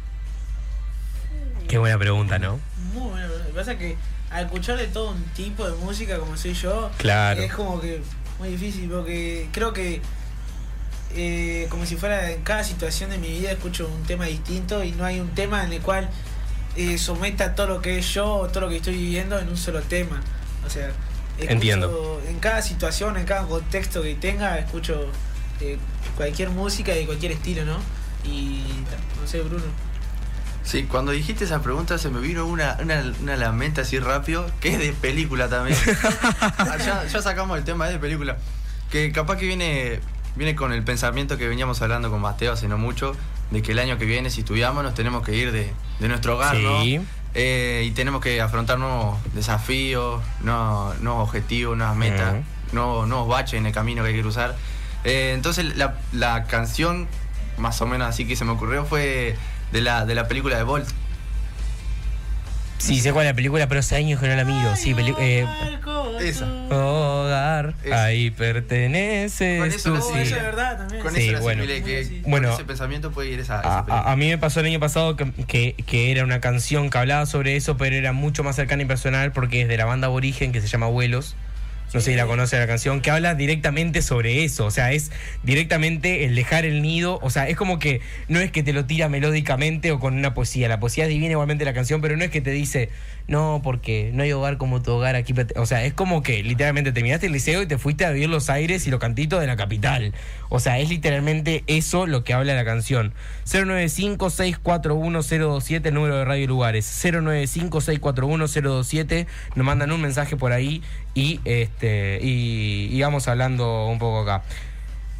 Qué buena pregunta, ¿no? Muy bueno. Lo que pasa es que al escuchar de todo un tipo de música como soy yo, Claro. es como que muy difícil porque creo que eh, como si fuera en cada situación de mi vida escucho un tema distinto y no hay un tema en el cual eh, someta todo lo que es yo o todo lo que estoy viviendo en un solo tema. O sea, escucho Entiendo. en cada situación, en cada contexto que tenga, escucho eh, cualquier música de cualquier estilo, ¿no? Y no sé, Bruno. Sí, cuando dijiste esa pregunta se me vino una, una, una a la mente así rápido, que es de película también. Ah, ya, ya sacamos el tema es de película. Que capaz que viene, viene con el pensamiento que veníamos hablando con Mateo hace no mucho, de que el año que viene, si estudiamos, nos tenemos que ir de, de nuestro hogar, Sí. ¿no? Eh, y tenemos que afrontar nuevos desafíos, nuevos, nuevos objetivos, nuevas metas, nuevos baches en el camino que hay que cruzar. Eh, entonces la, la canción, más o menos así que se me ocurrió, fue de la, de la película de Bolt. Sí, sé cuál es la película, pero hace años que no la miro. Sí, eh, Esa. Hogar, Esa. ahí perteneces Con eso tú, Oh, sí. eso es verdad también. Con Sí, eso bueno. asimilé, que Sí. con Bueno. ese pensamiento puede ir esa, esa A, a- película. a mí me pasó el año pasado que, que- que era una canción que hablaba sobre eso, pero era mucho más cercana y personal porque es de la banda aborigen que se llama Vuelos. No sé si la conoce la canción, que habla directamente sobre eso. O sea, es directamente el dejar el nido. O sea, es como que no es que te lo tira melódicamente o con una poesía. La poesía es divina igualmente la canción, pero no es que te dice, no, porque no hay hogar como tu hogar aquí. perte-". O sea, es como que literalmente terminaste el liceo y te fuiste a vivir los aires y los cantitos de la capital. O sea, es literalmente eso lo que habla la canción. 095-641-027, el número de Radio Lugares. 095-641-027. Nos mandan un mensaje por ahí y este y, y vamos hablando un poco acá.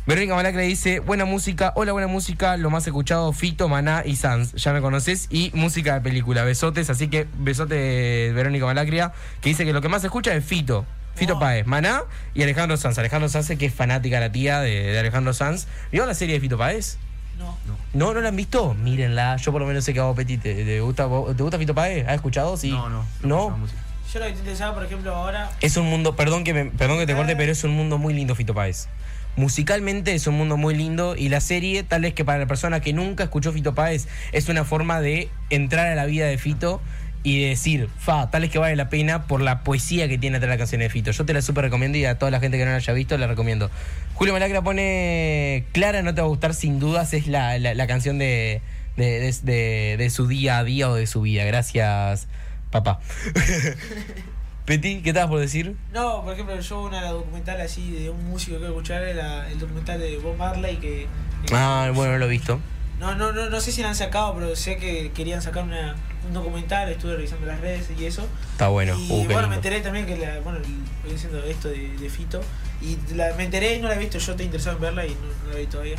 Verónica Malacre dice, buena música, hola buena música, lo más escuchado, Fito, Maná y Sans, ya me conoces, y música de película, besotes, así que besote Verónica Malacria, que dice que lo que más se escucha es Fito, Fito Oh. Páez, Maná y Alejandro Sanz. Alejandro Sanz, que es fanática la tía de, de Alejandro Sanz. ¿Vio la serie de Fito Páez? No. No, ¿no la han visto? Mírenla, yo por lo menos sé que a vos, Petit, ¿te, gusta, vos- ¿te gusta Fito Páez? ¿Has escuchado? Sí. No, no. ¿No? música. Yo lo que te interesaba, por ejemplo, ahora. Es un mundo, perdón que, me- perdón que te corte, pero es un mundo muy lindo Fito Páez. Musicalmente es un mundo muy lindo y la serie, tal vez que para la persona que nunca escuchó Fito Páez, es una forma de entrar a la vida de Fito y de decir, fa, tal es que vale la pena por la poesía que tiene atrás la canción de Fito. Yo te la súper recomiendo y a toda la gente que no la haya visto la recomiendo. Julio Malacra pone, Clara no te va a gustar sin dudas, es la, la- la canción de, de, de- de- de su día a día o de su vida. Gracias, papá. Peti, ¿qué estabas por decir? No, por ejemplo, yo una documental así de un músico que escuchar era el documental de Bob Marley que. Ah, bueno, no lo he visto. No, no, no, no sé si lo han sacado, pero sé que querían sacar una, un documental, estuve revisando las redes y eso. Está bueno. Y Uh, bueno, me enteré también que la, bueno, voy diciendo esto de, de Fito. Y la- me enteré y no la he visto, yo te interesado en verla y no, no la vi todavía.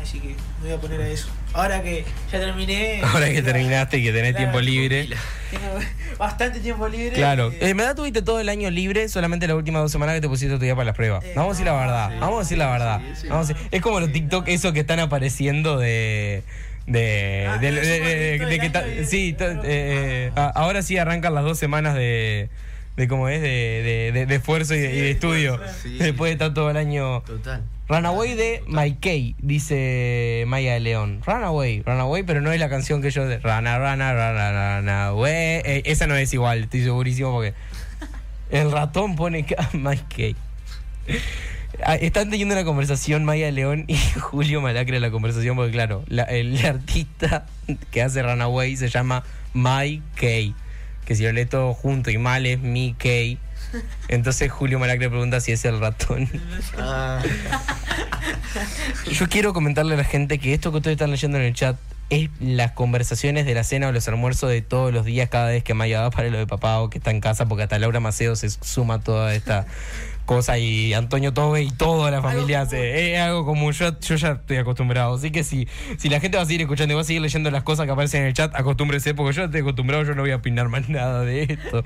Así que me voy a poner a eso. Ahora que ya terminé. Ahora que terminaste y que tenés Claro, tiempo libre. Tengo bastante tiempo libre. Claro, eh, en verdad tuviste todo el año libre, solamente las últimas dos semanas que te pusiste a estudiar para las pruebas. Eh, Vamos a decir la verdad, sí, vamos a decir la verdad. sí, sí. Vamos a decir- es como los TikTok esos que están apareciendo de... De, Ah, de- que ta- sí, to- eh, ahora sí arrancan las dos semanas de, de cómo es, de, de- de- de esfuerzo y de, y de estudio. Sí. Después de estar todo el año Total. Runaway de Mikey, dice Maya de León. Runaway, Runaway, pero no es la canción que yo de Rana, Rana, Rana, Runaway. Eh, esa no es igual, estoy segurísimo porque el ratón pone acá Mikey. Ah, Están teniendo una conversación Maya de León y Julio Malacre la conversación porque claro, la- el artista que hace Runaway se llama Mikey, que si lo lee todo junto y mal es Mickey. Entonces Julio Malacre pregunta si es el ratón. Ah, Yo quiero comentarle a la gente que esto que ustedes están leyendo en el chat es las conversaciones de la cena o los almuerzos de todos los días cada vez que Maya va para lo de papá o que está en casa, porque hasta Laura Maceo se suma toda esta cosa y Antonio Tobe y toda la familia hace. Es algo común, yo, yo ya estoy acostumbrado. Así que si, si la gente va a seguir escuchando y va a seguir leyendo las cosas que aparecen en el chat, acostúmbrese, porque yo ya estoy acostumbrado, yo no voy a opinar más nada de esto.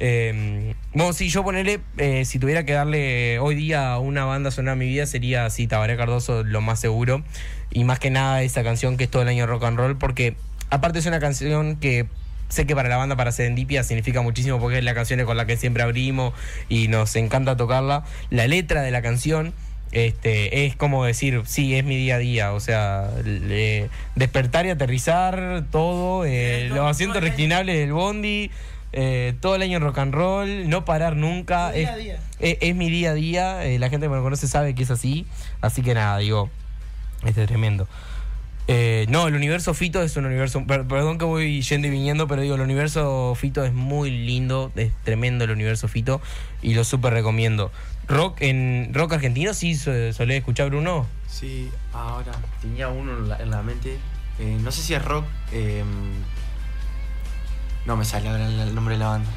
Eh, bueno, si yo ponerle, eh, si tuviera que darle hoy día una banda sonora a mi vida, sería así, Tabaré Cardoso, lo más seguro. Y más que nada esa canción que es todo el año rock and roll, porque aparte es una canción que sé que para la banda, para Serendipia, significa muchísimo porque es la canción con la que siempre abrimos y nos encanta tocarla. La letra de la canción este, es como decir, sí, es mi día a día, o sea, le- despertar y aterrizar, todo, eh, los asientos reclinables del bondi, eh, todo el año rock and roll, no parar nunca. Día es, a día. es- es mi día a día, eh, la gente que me conoce sabe que es así, así que nada, digo, este es tremendo. Eh, no, el universo Fito es un universo. per- perdón que voy yendo y viniendo, pero digo, el universo Fito es muy lindo, es tremendo el universo Fito y lo súper recomiendo. Rock en rock argentino, sí, so- solés escuchar Bruno. Sí, ahora tenía uno en la, en la mente. Eh, no sé si es rock. eh, no me sale ahora el, el nombre de la banda.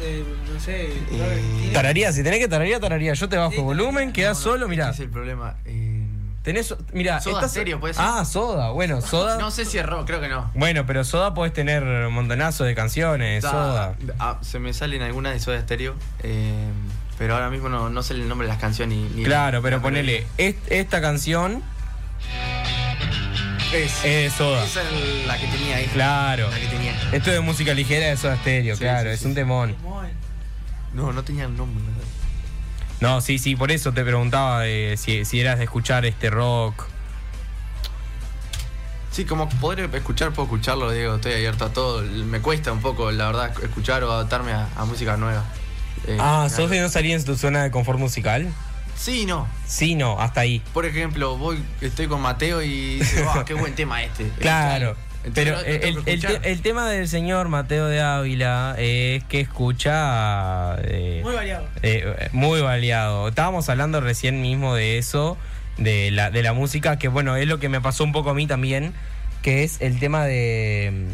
Eh, no sé. Eh, Tararía, si tenés que tararía, tararía. Yo te bajo Sí, volumen, quedás No, no, solo, mirá. Ese es el problema. Eh, Tenés, mira, Soda Stereo, ¿puede ser? Ah, Soda, bueno, Soda. no sé si es rock, creo que no. Bueno, pero Soda podés tener un montonazo de canciones, Da- Soda. ah, se me salen algunas de Soda Stereo. eh, pero ahora mismo no, no sé el nombre de las canciones ni. ni- Claro, pero ponele, est- esta canción Es, es de Soda. esa es la que tenía ahí. Claro. La que tenía. Esto de música ligera de Soda Stereo, Sí, claro, sí, es sí. un temón. No, no tenía el nombre. No, sí, sí, por eso te preguntaba eh, si, si eras de escuchar este rock. Sí, como poder escuchar, puedo escucharlo, digo, estoy abierto a todo. Me cuesta un poco, la verdad, escuchar o adaptarme a, a música nueva. Eh, Ah. ¿sos de no salir en tu zona de confort musical? Sí, no. Sí, no, hasta ahí. Por ejemplo, voy, estoy con Mateo y dice, "Wow, qué buen tema este. Claro. Entonces, Pero el, el- tema del señor Mateo de Ávila es que escucha eh, Muy variado. eh, muy variado. Estábamos hablando recién mismo de eso, de la, de la música, que bueno, es lo que me pasó un poco a mí también, que es el tema de...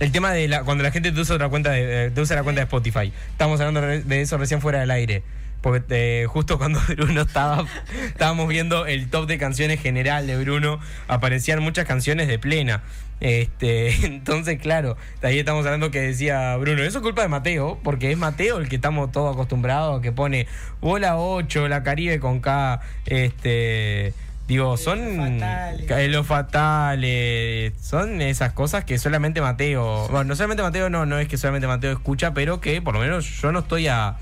El tema de la, cuando la gente te usa otra cuenta de, eh, te usa la cuenta de Spotify. Estábamos hablando de eso recién fuera del aire. Porque eh, justo cuando Bruno estaba, estábamos viendo el top de canciones general de Bruno, aparecían muchas canciones de plena. Este, entonces, claro, ahí estamos hablando que decía Bruno, eso es culpa de Mateo, porque es Mateo el que estamos todos acostumbrados, que pone bola 8, la Caribe con K, este, digo, son Fatales. ca- los fatales, son esas cosas que solamente Mateo, bueno, no solamente Mateo, no, no es que solamente Mateo escucha, pero que por lo menos yo no estoy a,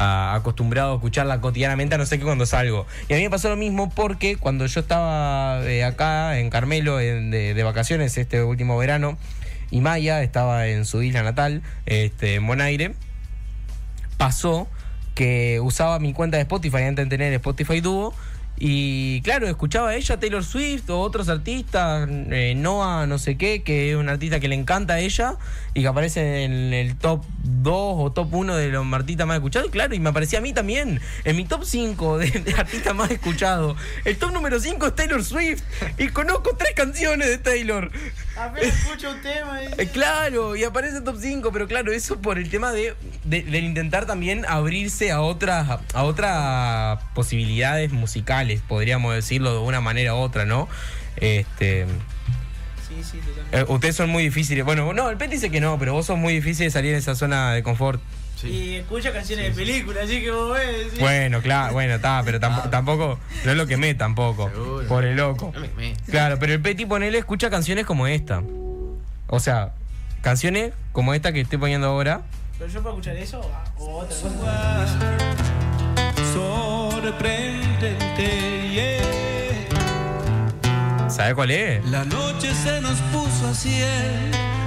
acostumbrado a escucharla cotidianamente, a no ser que cuando salgo. Y a mí me pasó lo mismo porque cuando yo estaba eh, acá en Carmelo en- de, de vacaciones este último verano, y Maya estaba en su isla natal, este, en Bonaire, pasó que usaba mi cuenta de Spotify antes de tener Spotify Duo. Y claro, escuchaba a ella, Taylor Swift o otros artistas, eh, Noah, no sé qué, que es un artista que le encanta a ella y que aparece en el top 2 o top 1 de los artistas más escuchados. Claro, y me aparecía a mí también, en mi top 5 de, de artistas más escuchados. El top número 5 es Taylor Swift y conozco tres canciones de Taylor. Apenas escucho un tema. y- Eh, claro, y aparece top 5, pero claro, eso por el tema de, de- intentar también abrirse a otras a otras posibilidades musicales, podríamos decirlo de una manera u otra, ¿no? Este, Sí, sí, totalmente. eh, ustedes son muy difíciles. Bueno, no, el Pet dice que no, pero vos sos muy difícil de salir de esa zona de confort. Sí. Y escucho canciones de películas, así que vos ves. sí. Bueno, claro, bueno, está, pero tampoco, tampoco, no es lo que me tampoco, Seguro. por el loco. No me- me- Claro, pero el Peti ponele escucha canciones como esta. O sea, canciones como esta que estoy poniendo ahora. Pero yo puedo escuchar eso o- o otra cosa. sorprendente. yeah. ¿Sabes cuál es? La noche se nos puso así,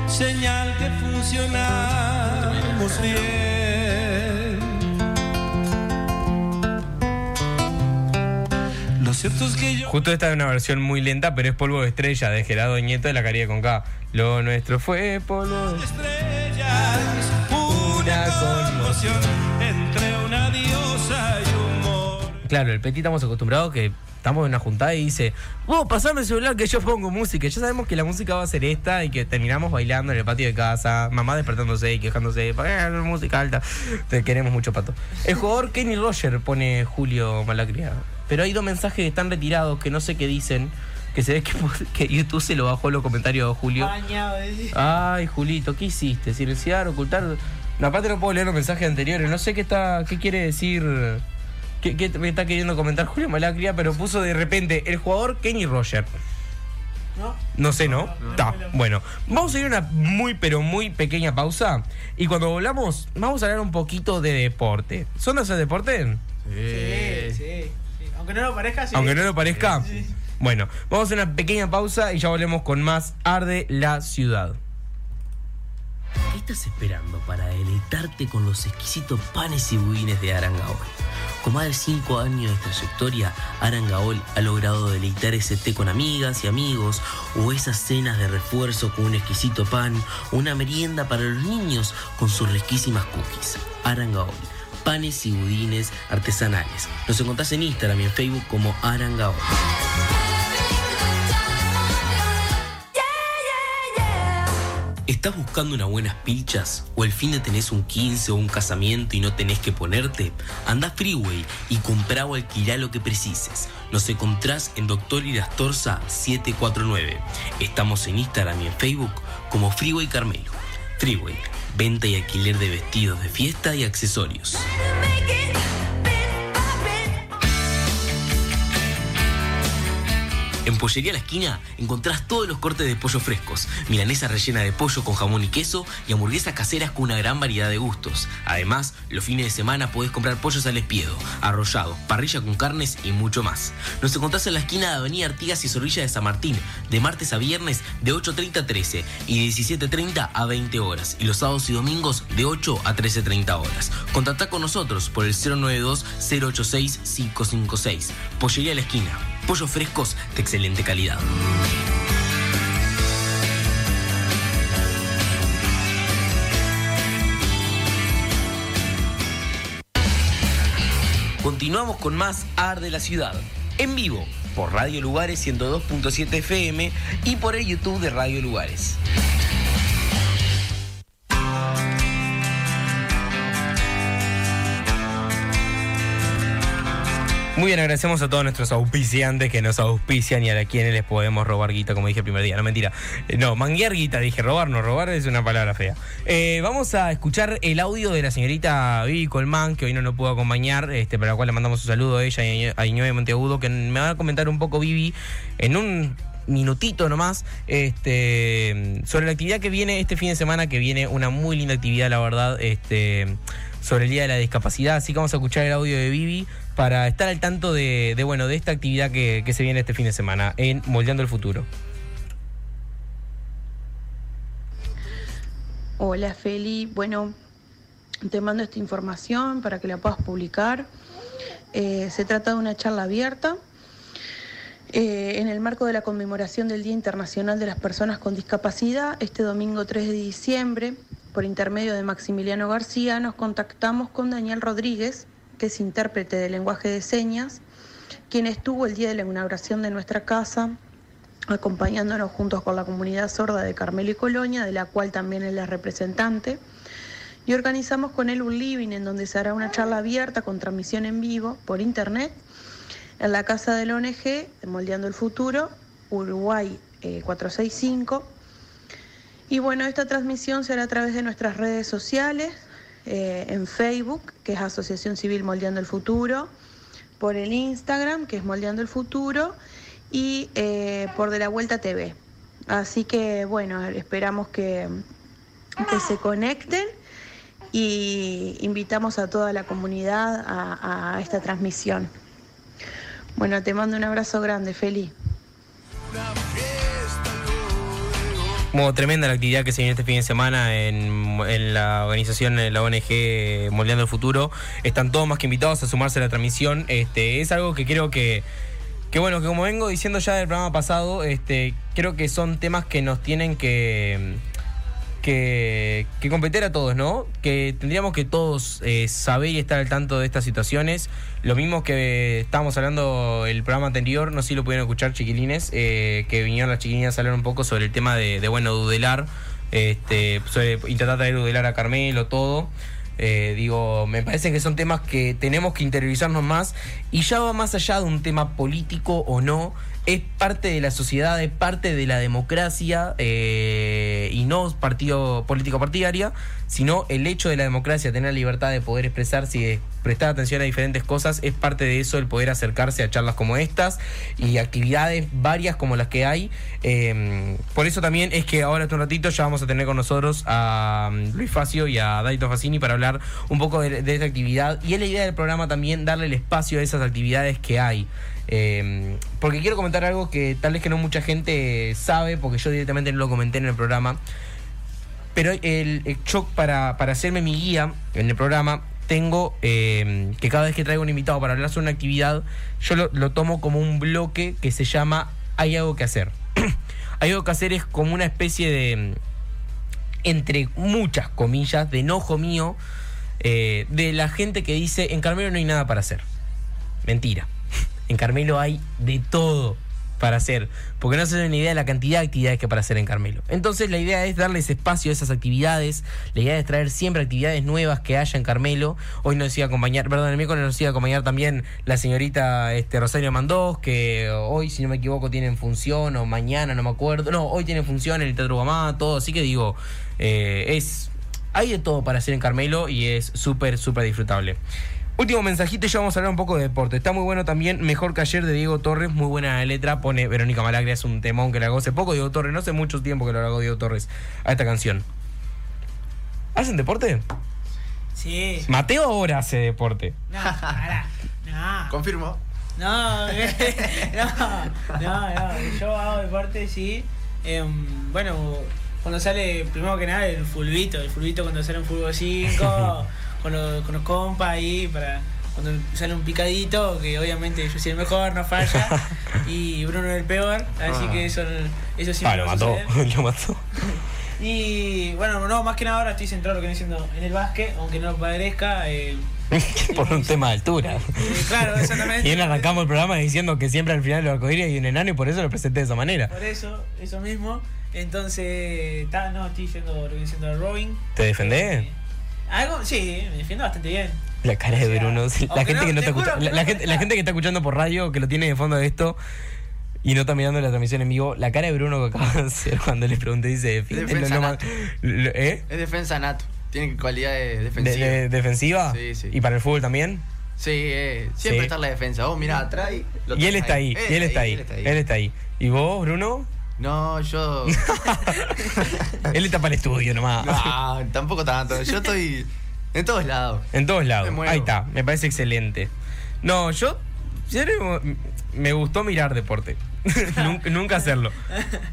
señal que funcionamos bien. Lo cierto es que yo. Justo esta es una versión muy lenta, pero es Polvo de Estrella de Gerardo Nieto de la Caribe con K. Lo nuestro fue polvo de estrellas, una conmoción entre una diosa y un mor. Claro, el Petit estamos acostumbrados que estamos en una juntada y dice, vos pasame el celular que yo pongo música. Ya sabemos que la música va a ser esta y que terminamos bailando en el patio de casa, mamá despertándose y quejándose, "Eh, música alta. Te queremos mucho, pato. El jugador Kenny Roger pone Julio Malacria. Pero hay dos mensajes que están retirados que no sé qué dicen. Que se ve que, que YouTube se lo bajó en los comentarios de Julio. Bañado. Ay, Julito, ¿qué hiciste? ¿Silenciar, ocultar? No, aparte no puedo leer los mensajes anteriores. No sé qué está, qué quiere decir. ¿Qué, qué me está queriendo comentar Julio Malacria? Pero puso de repente el jugador Kenny Roger. ¿No? No sé, ¿no? no, Está. no, no. Bueno, vamos a ir a una muy, pero muy pequeña pausa. Y cuando volvamos, vamos a hablar un poquito de deporte. ¿Son de hacer deporte? Sí. Aunque no lo parezca, sí. Aunque no lo parezca. Sí. Bueno, vamos a una pequeña pausa y ya volvemos con más Arde la Ciudad. ¿Qué estás esperando para deleitarte con los exquisitos panes y budines de Arangaol? Con más de 5 años de trayectoria, Arangaol ha logrado deleitar ese té con amigas y amigos, o esas cenas de refuerzo con un exquisito pan, o una merienda para los niños con sus riquísimas cookies. Arangaol, panes y budines artesanales. Nos encontrás en Instagram y en Facebook como Arangaol. ¿Estás buscando unas buenas pilchas? ¿O el fin de tenés un 15 o un casamiento y no tenés que ponerte? Anda Freeway y comprá o alquilá lo que precises. Nos encontrás en Doctor Irastorza 749. Estamos en Instagram y en Facebook como Freeway Carmelo. Freeway, venta y alquiler de vestidos de fiesta y accesorios. En Pollería La Esquina encontrás todos los cortes de pollo frescos, milanesa rellena de pollo con jamón y queso y hamburguesas caseras con una gran variedad de gustos. Además, los fines de semana podés comprar pollos al espiedo, arrollado, parrilla con carnes y mucho más. Nos encontrás en la esquina de Avenida Artigas y Zorrilla de San Martín, de martes a viernes de 8.30 a 13 y de 17.30 a 20 horas, y los sábados y domingos de 8 a 13.30 horas. Contactá con nosotros por el 092-086-556. Pollería La Esquina. Pollos frescos de excelente calidad. Continuamos con más AR de la Ciudad, en vivo por Radio Lugares 102.7 FM y por el YouTube de Radio Lugares. Muy bien, agradecemos a todos nuestros auspiciantes que nos auspician y a quienes les podemos robar guita, como dije el primer día. No, mentira. Eh, No, manguear guita, dije robar, no robar es una palabra fea. Eh, vamos a escuchar el audio de la señorita Vivi Colmán, que hoy no nos pudo acompañar, este, para la cual le mandamos un saludo a ella y a Iñue Monteagudo, que me va a comentar un poco Vivi en un minutito nomás este sobre la actividad que viene este fin de semana que viene una muy linda actividad la verdad este sobre el día de la discapacidad así que vamos a escuchar el audio de Vivi para estar al tanto de, bueno de esta actividad que, que se viene este fin de semana en Moldeando el Futuro Hola Feli, bueno, te mando esta información para que la puedas publicar. Eh, se trata de una charla abierta eh, en el marco de la conmemoración del Día Internacional de las Personas con Discapacidad. Este domingo 3 de diciembre, por intermedio de Maximiliano García, nos contactamos con Daniel Rodríguez, que es intérprete de lenguaje de señas, quien estuvo el día de la inauguración de nuestra casa acompañándonos juntos con la comunidad sorda de Carmelo y Colonia, de la cual también él es representante. Y organizamos con él un living en donde se hará una charla abierta con transmisión en vivo por internet en la casa del ONG, de Moldeando el Futuro, Uruguay eh, 465. Y bueno, esta transmisión será a través de nuestras redes sociales, eh, en Facebook, que es Asociación Civil Moldeando el Futuro, por el Instagram, que es Moldeando el Futuro, y eh, por De la Vuelta TV. Así que bueno, esperamos que, que se conecten y invitamos a toda la comunidad a, a esta transmisión. Bueno, te mando un abrazo grande, Feli. Como tremenda la actividad que se viene este fin de semana en, en, la organización, en la ONG Moldeando el Futuro. Están todos más que invitados a sumarse a la transmisión. Este, es algo que creo que, que bueno, que como vengo diciendo ya del programa pasado, este, creo que son temas que nos tienen que, que, competir a todos, ¿no? Que tendríamos que todos eh, saber y estar al tanto de estas situaciones. Lo mismo que estábamos hablando el programa anterior, no sé si lo pudieron escuchar, chiquilines, eh, que vinieron las chiquilinas a hablar un poco sobre el tema de, bueno, dudelar, este, sobre intentar traer dudelar a Carmelo, todo. Eh, digo, me parece que son temas que tenemos que interiorizarnos más y ya va más allá de un tema político o no, es parte de la sociedad, es parte de la democracia eh, y no partido político partidaria, sino el hecho de la democracia, tener la libertad de poder expresarse y de prestar atención a diferentes cosas, es parte de eso el poder acercarse a charlas como estas y actividades varias como las que hay. Eh, por eso también es que ahora, un ratito, ya vamos a tener con nosotros a um, Luis Facio y a Daito Facini para hablar un poco de, de esta actividad. Y es la idea del programa también darle el espacio a esas actividades que hay. Eh, porque quiero comentar algo que tal vez que no mucha gente sabe, porque yo directamente no lo comenté en el programa. Pero el, shock para, para hacerme mi guía en el programa, tengo eh, que cada vez que traigo un invitado para hablar sobre una actividad, yo lo, lo tomo como un bloque que se llama Hay algo que hacer. Hay algo que hacer es como una especie de, entre muchas comillas, de enojo mío, eh, de la gente que dice, en Carmelo no hay nada para hacer. Mentira. En Carmelo hay de todo para hacer, porque no se dan una idea de la cantidad de actividades que para hacer en Carmelo. Entonces la idea es darles espacio a esas actividades, la idea es traer siempre actividades nuevas que haya en Carmelo. Hoy nos iba a acompañar, perdón, el miércoles nos iba a acompañar también la señorita este, Rosario Mandós, que hoy, si no me equivoco, tienen función, o mañana, no me acuerdo. No, hoy tiene función el Teatro Guamá, todo, así que digo, eh, es... Hay de todo para hacer en Carmelo y es súper, súper disfrutable. Último mensajito y ya vamos a hablar un poco de deporte. Está muy bueno también, mejor que ayer de Diego Torres, muy buena la letra. Pone Verónica Malagria, es un temón que le hago hace poco Diego Torres, no hace mucho tiempo que lo hago Diego Torres a esta canción. ¿Hacen deporte? Sí. Mateo ahora hace deporte. No, pará. No. Confirmo. No, no, no, no, yo hago deporte, sí. Em, bueno, cuando sale, primero que nada, el fulbito, el fulbito cuando sale un fútbol 5, con, los, con los compas ahí, para cuando sale un picadito, que obviamente yo soy el mejor, no falla, y Bruno es el peor, así Ah. que eso, eso sí Ah, lo mató, lo mató. Y bueno, no, más que nada ahora estoy centrado en lo que viene siendo en el básquet, aunque no lo parezca. Eh, Por un tema de altura. eh, claro, exactamente. Y él arrancamos el programa diciendo que siempre al final del arcoíris hay un enano y por eso lo presenté de esa manera. Por eso, eso mismo. Entonces, está, no, estoy yendo lo que viene siendo el rowing. ¿Te defendés? Eh, algo, sí, me defiendo bastante bien. La cara de O sea, Bruno. sí, La gente no, que no está escuchando. La, gente, la está. gente que está escuchando por radio, que lo tiene de fondo de esto y no está mirando la transmisión en vivo, la cara de Bruno que acaba de hacer cuando le pregunté dice Defensa lo- lo- nato. lo- ¿Eh? Es defensa nato. Tiene cualidades De- defensiva? Sí, sí. ¿Y para el fútbol también? Sí, eh, siempre Sí. está en la defensa. Vos mirá atrás y lo Y él está ahí, y él está ahí, él está ahí. ¿Y vos, Bruno? No, yo. Él está para el estudio nomás. no, tampoco tanto. Yo estoy en todos lados. En todos lados. Ahí está, me parece excelente. No, yo siempre me gustó mirar deporte. nunca, nunca hacerlo.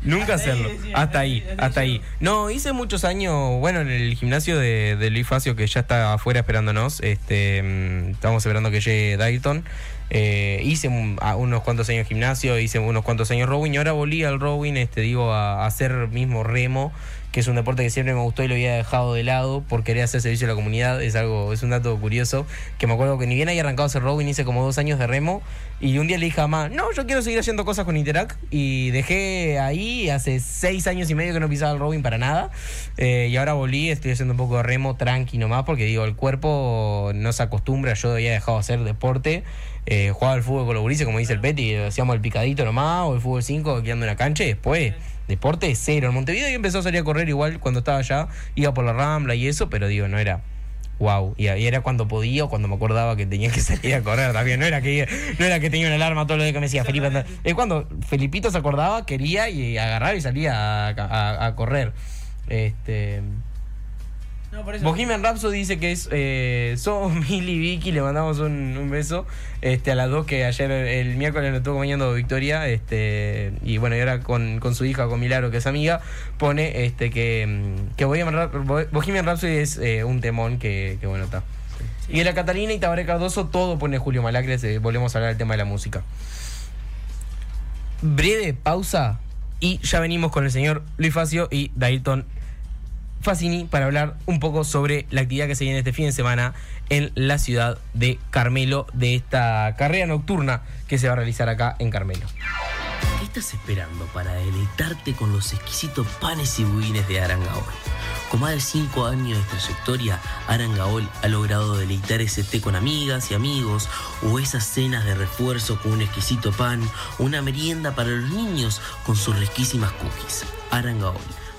Nunca Hasta hacerlo. hasta ahí, hasta ahí hasta ahí. llegó. No, hice muchos años, bueno, en el gimnasio de, de Luis Facio, que ya está afuera esperándonos. Este, mm, estamos esperando que llegue Dayton. Eh, hice unos cuantos años gimnasio, hice unos cuantos años rowing. Y ahora volví al rowing, este, digo, a, a hacer mismo remo, que es un deporte que siempre me gustó y lo había dejado de lado por querer hacer servicio a la comunidad. Es algo, es un dato curioso, que me acuerdo que ni bien había arrancado a hacer rowing, hice como dos años de remo y un día le dije a mamá, no, yo quiero seguir haciendo cosas con Interac y dejé ahí hace seis años y medio que no pisaba el rowing para nada. Eh, y ahora volví, estoy haciendo un poco de remo tranqui nomás porque digo, el cuerpo no se acostumbra, yo había dejado de hacer deporte, eh, jugaba al fútbol con los gurises como dice el Peti, hacíamos el picadito nomás o el fútbol 5 quedando en la cancha y después deporte cero. En Montevideo yo empezó a salir a correr igual cuando estaba allá, iba por la rambla y eso, pero digo, no era wow. Y ahí era cuando podía o cuando me acordaba que tenía que salir a correr también. No era que, no era que tenía una alarma todo lo que me decía Felipe. anda". Es cuando Felipito se acordaba, quería y agarraba y salía a, a- a correr. Este. No, por eso. Bohemian Rhapsody dice que es eh, somos Mili y Vicky, le mandamos un, un beso este, a las dos que ayer el miércoles lo estuvo acompañando Victoria, este, y bueno, y ahora con, con su hija, con Milagro, que es amiga, pone este que, que Bohemian, Rhap- Bo- Bohemian Rhapsody es eh, un temón que, que bueno está. Y en la Catalina y Tabaré Cardoso todo pone Julio Malacres, eh, volvemos a hablar del tema de la música. Breve pausa y ya venimos con el señor Luis Facio y Dayton Facini para hablar un poco sobre la actividad que se viene este fin de semana en la ciudad de Carmelo, de esta carrera nocturna que se va a realizar acá en Carmelo. ¿Qué estás esperando para deleitarte con los exquisitos panes y budines de Arangaol? Con más de 5 años de trayectoria, Arangaol ha logrado deleitar ese té con amigas y amigos, o esas cenas de refuerzo con un exquisito pan, o una merienda para los niños con sus riquísimas cookies. Arangaol,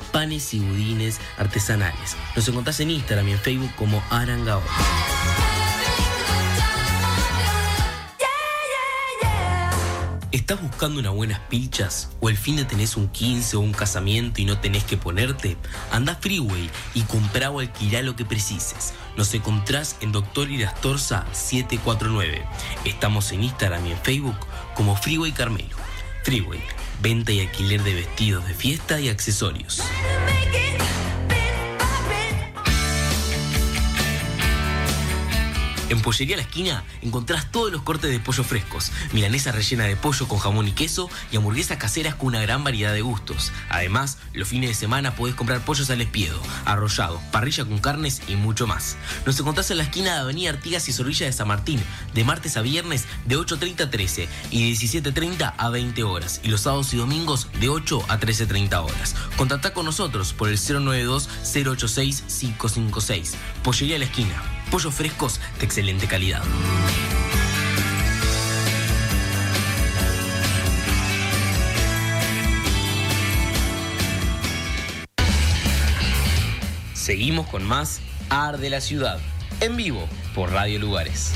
panes y budines artesanales. Nos encontrás en Instagram y en Facebook como Arangaol. ¿Estás buscando unas buenas pilchas? ¿O el fin de tenés un 15 o un casamiento y no tenés que ponerte? Anda Freeway y comprá o alquilá lo que precises. Nos encontrás en Doctor Irastorza 749. Estamos en Instagram y en Facebook como Freeway Carmelo. Freeway, venta y alquiler de vestidos de fiesta y accesorios. En Pollería La Esquina encontrás todos los cortes de pollo frescos, milanesa rellena de pollo con jamón y queso y hamburguesas caseras con una gran variedad de gustos. Además, los fines de semana podés comprar pollos al espiedo, arrollado, parrilla con carnes y mucho más. Nos encontrás en la esquina de Avenida Artigas y Zorrilla de San Martín, de martes a viernes de 8.30 a 13 y de 17.30 a 20 horas, y los sábados y domingos de 8 a 13.30 horas. Contactá con nosotros por el 092-086-556. Pollería La Esquina. Pollos frescos de excelente calidad. Seguimos con más Ar de la Ciudad, en vivo por Radio Lugares.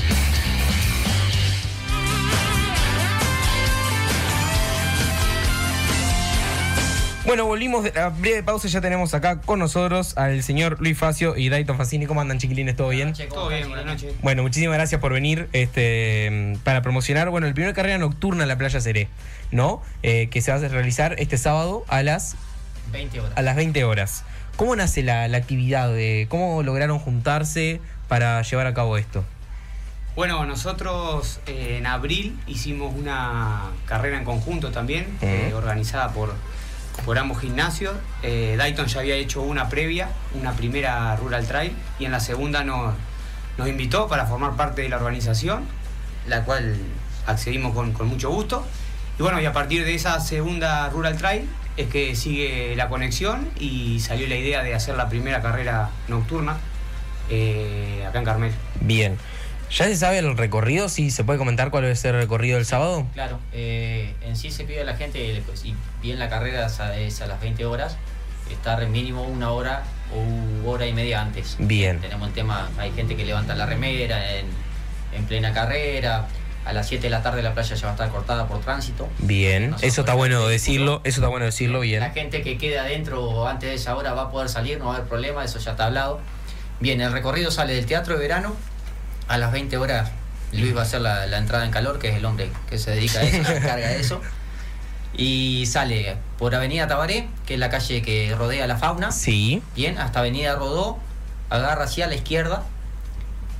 Bueno, volvimos de la breve pausa. Ya tenemos acá con nosotros al señor Luis Facio y Dayton Facini. ¿Cómo andan, chiquilines? ¿Todo bien? Todo bien, buenas noches. Bueno, muchísimas gracias por venir este, para promocionar, bueno, el primer carrera nocturna en la playa Seré, ¿no? Eh, que se va a realizar este sábado a las 20 horas. a las 20 horas. ¿Cómo nace la, la actividad? De, ¿Cómo lograron juntarse para llevar a cabo esto? Bueno, nosotros eh, en abril hicimos una carrera en conjunto también, eh, organizada por, por ambos gimnasios. Eh, Dayton ya había hecho una previa, una primera Rural Trail, y en la segunda nos, nos invitó para formar parte de la organización, la cual accedimos con, con mucho gusto. Y bueno, y a partir de esa segunda Rural Trail es que sigue la conexión y salió la idea de hacer la primera carrera nocturna eh, acá en Carmel. Bien. ¿Ya se sabe el recorrido? ¿Sí se puede comentar cuál es el recorrido del sábado? Claro, eh, en sí se pide a la gente, pues, si bien la carrera es a, las 20 horas, estar mínimo una hora o hora y media antes. Bien. Tenemos el tema, hay gente que levanta la remera en, en plena carrera, a las 7 de la tarde la playa ya va a estar cortada por tránsito. Bien. Eso está bueno decirlo. Eso está bueno decirlo bien. La gente que quede adentro antes de esa hora va a poder salir, no va a haber problema, eso ya está hablado. Bien, el recorrido sale del Teatro de Verano a las 20 horas. Luis va a hacer la, la entrada en calor, que es el hombre que se dedica a eso, se encarga de eso. Y sale por Avenida Tabaré, que es la calle que rodea la fauna. Sí. Bien, hasta Avenida Rodó, agarra hacia la izquierda.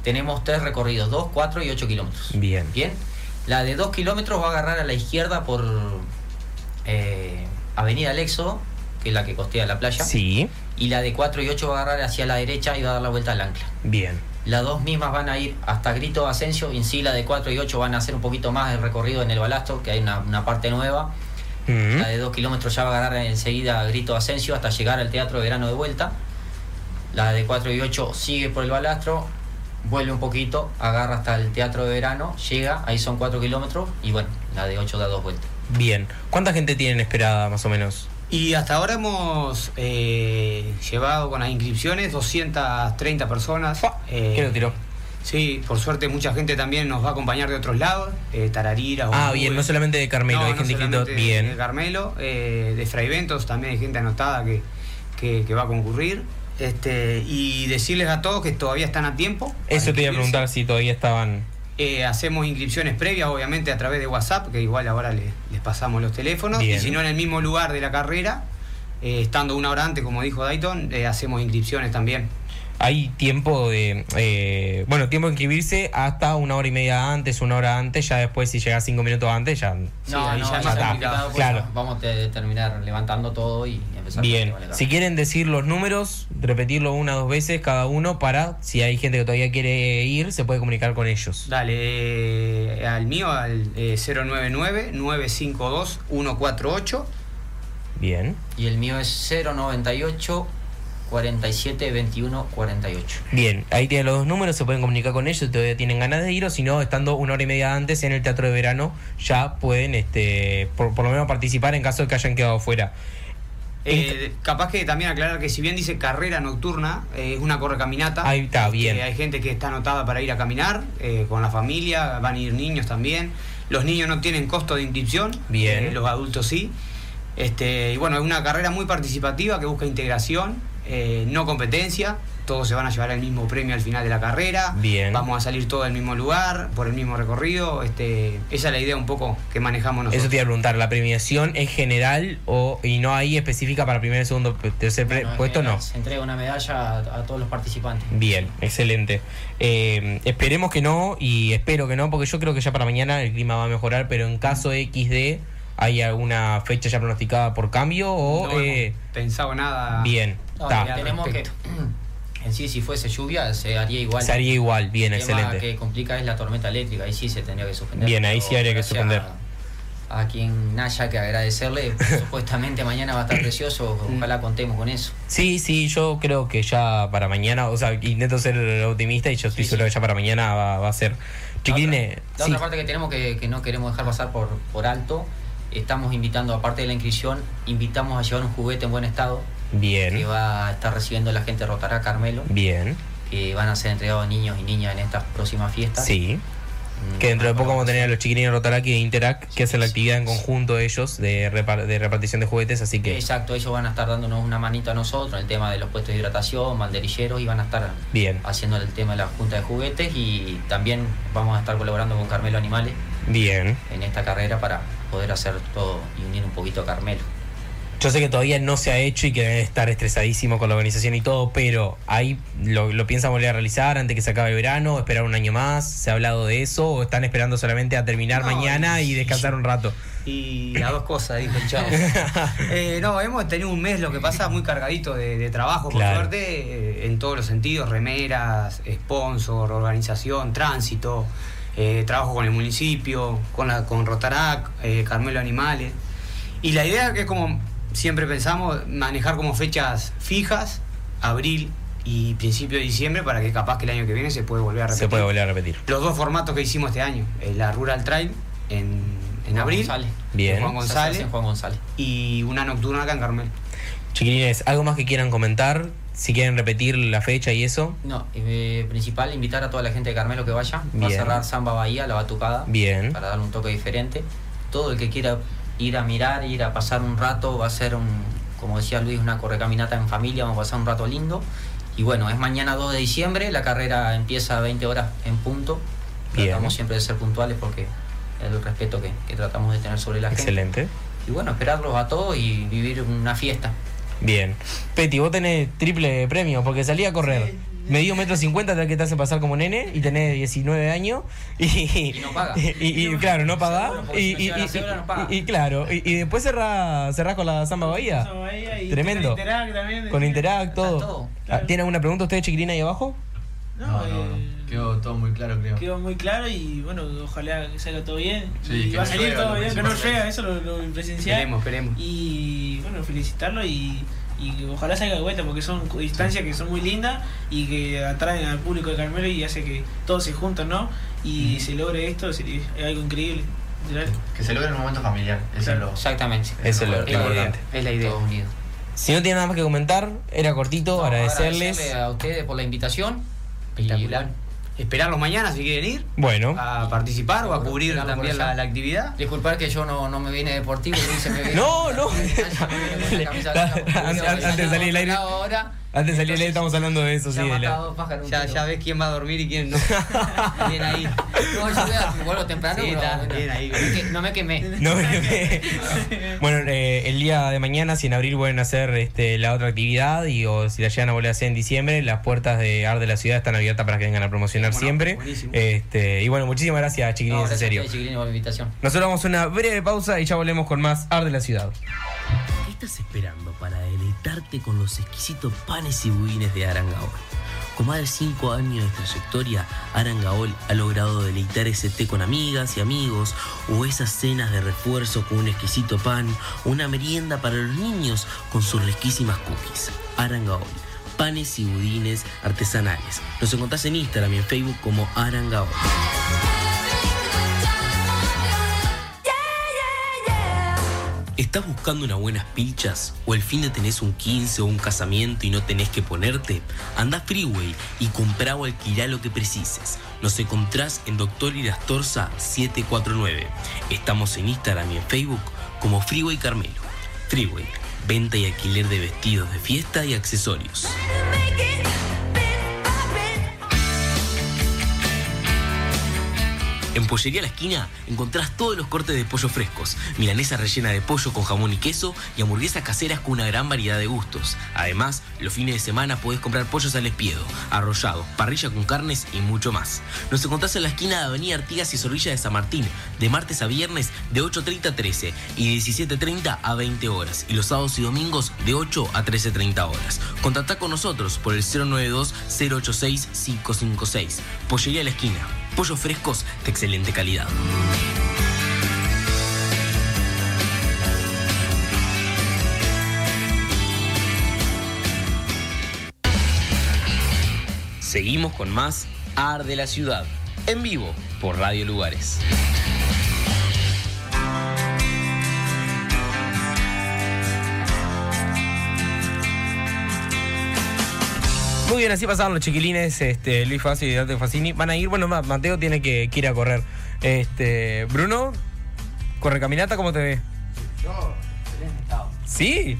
Tenemos tres recorridos, 2, 4 y 8 kilómetros. Bien. Bien. La de 2 kilómetros va a agarrar a la izquierda por eh, Avenida Éxodo, que es la que costea la playa. Sí. Y la de 4 y 8 va a agarrar hacia la derecha y va a dar la vuelta al ancla. Bien. Las dos mismas van a ir hasta Grito Asensio, y en sí la de 4 y 8 van a hacer un poquito más de recorrido en el balasto, que hay una, una parte nueva. La de 2 kilómetros ya va a agarrar enseguida a Grito Asensio hasta llegar al Teatro de Verano de vuelta. La de 4 y 8 sigue por el balastro, vuelve un poquito, agarra hasta el Teatro de Verano, llega, ahí son 4 kilómetros y bueno, la de 8 da dos vueltas. Bien. ¿Cuánta gente tienen esperada más o menos? Y hasta ahora hemos eh, llevado con las inscripciones 230 personas. Eh, ¿Qué lo tiró? Sí, por suerte mucha gente también nos va a acompañar de otros lados, eh, Tararira. Ah, bien, no solamente de Carmelo, No, hay no gente solamente Bien. De Carmelo, eh, de Fraiventos también hay gente anotada que, que- que va a concurrir. Este, y decirles a todos que todavía están a tiempo. Eso te iba a preguntar si todavía estaban. Eh, hacemos inscripciones previas, obviamente, a través de WhatsApp, que igual ahora le- les pasamos los teléfonos. Bien. Y si no, en el mismo lugar de la carrera, eh, estando una hora antes, como dijo Dayton, eh, hacemos inscripciones también. Hay tiempo de. eh, bueno, tiempo de inscribirse hasta una hora y media antes, una hora antes. Ya después, si llegas cinco minutos antes, ya. Sí, no, ahí no, ya ya está, pues, claro. Vamos a terminar levantando todo y empezar Bien. Si quieren decir los números, repetirlo una o dos veces cada uno para, si hay gente que todavía quiere ir, se puede comunicar con ellos. Dale, eh, al mío, al eh, 099-952-148. Bien. Y el mío es 098 47 21 48. Bien, ahí tienen los dos números, se pueden comunicar con ellos si todavía tienen ganas de ir o si no, estando una hora y media antes en el Teatro de Verano, ya pueden, este, por, por lo menos participar en caso de que hayan quedado fuera. Eh, capaz que también aclarar que si bien dice carrera nocturna, eh, es una correcaminata. Ahí está, Este, bien. hay gente que está anotada para ir a caminar eh, con la familia, van a ir niños también. Los niños no tienen costo de inscripción, Bien. eh, los adultos sí. Este, y bueno, es una carrera muy participativa que busca integración eh, no competencia, todos se van a llevar el mismo premio al final de la carrera. Bien. Vamos a salir todos del mismo lugar, por el mismo recorrido. Este, esa es la idea un poco que manejamos nosotros. Eso te iba a preguntar, ¿la premiación es general o y no hay específica para primer, segundo, tercer puesto? No. Se entrega una medalla a, a todos los participantes. Bien, excelente. Eh, esperemos que no y espero que no, porque yo creo que ya para mañana el clima va a mejorar, pero en caso XD, ¿hay alguna fecha ya pronosticada por cambio o...? No eh, pensado nada. bien, No, tenemos que. En sí, si fuese lluvia, se haría igual. Se haría igual, bien, El excelente. que complica es la tormenta eléctrica, ahí sí se tendría que suspender. Bien, ahí sí habría que suspender. A, a quien haya que agradecerle, supuestamente mañana va a estar precioso, ojalá contemos con eso. Sí, sí, yo creo que ya para mañana, o sea, intento ser optimista y yo estoy seguro que ya para mañana va, va a ser. Chiquilines, La sí, otra parte que tenemos que, que no queremos dejar pasar por, por alto, estamos invitando, aparte de la inscripción, invitamos a llevar un juguete en buen estado que bien, va a estar recibiendo la gente de Rotará Carmelo, bien, que van a ser entregados niños y niñas en estas próximas fiestas. sí. Mm, Que dentro de poco vamos a tener a los chiquilines de Rotaraki y de Interac que hacen la actividad en conjunto ellos de, de repartición de juguetes, así que Exacto, ellos van a estar dándonos una manito a nosotros en el tema de los puestos de hidratación, banderilleros y van a estar bien, haciendo el tema de la junta de juguetes y también vamos a estar colaborando con Carmelo Animales bien. en esta carrera para poder hacer todo y unir un poquito a Carmelo. Yo sé que todavía no se ha hecho y que debe estar estresadísimo con la organización y todo, pero ahí lo, lo piensan volver a realizar antes que se acabe el verano, esperar un año más, ¿se ha hablado de eso o están esperando solamente a terminar No, mañana y descansar un rato? Y las dos cosas, dijo el chavo. Eh, no, hemos tenido un mes, lo que pasa, muy cargadito de, de trabajo, por Claro. suerte, eh, en todos los sentidos, remeras, sponsor, organización, tránsito, eh, trabajo con el municipio, con, la, con Rotarac, Carmelo Animales. Y la idea que es como siempre pensamos, manejar como fechas fijas, abril y principio de diciembre, para que capaz que el año que viene se puede volver a repetir. Se puede volver a repetir. Los dos formatos que hicimos este año, la Rural Trail en, en Juan abril González. Bien. Juan González Juan González. y una nocturna acá en Carmel. Chiquilines, ¿algo más que quieran comentar? Si quieren repetir la fecha y eso. No, eh, principal, invitar a toda la gente de Carmelo que vaya. Va a Bien. cerrar Samba Bahía, la batucada. Bien. Para darle un toque diferente. Todo el que quiera ir a mirar, ir a pasar un rato, va a ser un, como decía Luis, una correcaminata en familia, vamos a pasar un rato lindo. Y bueno, es mañana 2 de diciembre, la carrera empieza a 20 horas en punto. Bien. Tratamos siempre de ser puntuales porque es el respeto que, que tratamos de tener sobre la gente. Excelente. Y bueno, esperarlos a todos y vivir una fiesta. Bien. Peti, vos tenés triple premio porque salí a correr. Medí un metro cincuenta, tal que te hace pasar como nene y tenés 19 años y, Y no paga. y, y, claro, no y, paga. y- claro, y, y después cerrás, cerrás con la Samba Bahía. Samba Bahía y Tremendo. con Interac también. Con Interact, todo. Todo. Ah, ¿Tiene alguna pregunta usted, chiquilina, ahí abajo? No, No, no, no. eh, Quedó todo muy claro, creo. quedó muy claro y bueno, ojalá que salga todo bien. Sí, y que va a no salir todo lo bien, que no llega, eso lo, lo presencial. Esperemos, esperemos. Y bueno, felicitarlo y, y ojalá salga de vuelta porque son distancias que son muy lindas y que atraen al público de Carmelo y hace que todos se juntan, ¿no? Y se logre esto, es algo increíble. Que se logre en un momento familiar. Eso es lo. Exactamente. Eso es lo, Es importante. Es la idea. Todos unidos. Si no tiene nada más que comentar, era cortito, No, agradecerles. agradecerle a ustedes por la invitación. Y Espectacular. Esperarlos mañana si quieren ir Bueno, a participar o a cubrir también la, la actividad. disculpar que yo no, no me vine deportivo. Me No, no. Antes- de salir al aire- Ahora, antes de salir estamos hablando de eso, sí. ya de la- Ya, ves quién va a dormir y quién no. bien ahí. No, yo voy a- vuelvo temprano. Sí, pero está bueno, bien ahí. no me que- No me quemé. No, bueno, eh, el día de mañana, si en abril vuelven a hacer este, la otra actividad y o si la llegan a volver a hacer en diciembre, las puertas de Ar de la ciudad están abiertas para que vengan a promocionar Bueno, siempre. buenísimo. Este, y bueno, muchísimas gracias, No, chiquilines, en gracias a serio. chiquilines, por la invitación. Nosotros vamos a una breve pausa y ya volvemos con más Ar de la ciudad. ¿Qué estás esperando para deleitarte con los exquisitos panes y budines de Arangaol? Con más de 5 años de trayectoria, Arangaol ha logrado deleitar ese té con amigas y amigos, o esas cenas de refuerzo con un exquisito pan, o una merienda para los niños con sus riquísimas cookies. Arangaol, panes y budines artesanales. Nos encontrás en Instagram y en Facebook como Arangaol. ¿Estás buscando unas buenas pilchas? ¿O el fin de tenés un 15 o un casamiento y no tenés que ponerte? Anda Freeway y comprá o alquilá lo que precises. Nos encontrás en Doctor Irastorza 749. Estamos en Instagram y en Facebook como Freeway Carmelo. Freeway, venta y alquiler de vestidos de fiesta y accesorios. En Pollería La Esquina encontrás todos los cortes de pollo frescos, milanesa rellena de pollo con jamón y queso y hamburguesas caseras con una gran variedad de gustos. Además, los fines de semana podés comprar pollos al espiedo, arrollado, parrilla con carnes y mucho más. Nos encontrás en la esquina de Avenida Artigas y Zorrilla de San Martín, de martes a viernes de 8.30 a 13 y de 17.30 a 20 horas, y los sábados y domingos de 8 a 13.30 horas. Contactá con nosotros por el 092-086-556. Pollería La Esquina. Pollos frescos de excelente calidad. Seguimos con más Ar de la Ciudad, en vivo por Radio Lugares. Muy bien, así pasaron los chiquilines, este, Luis Fassi y Dante Facini. Van a ir, bueno, Ma- Mateo tiene que, ir a correr. Este, Bruno, corre caminata, ¿cómo te ve? ¿Sí?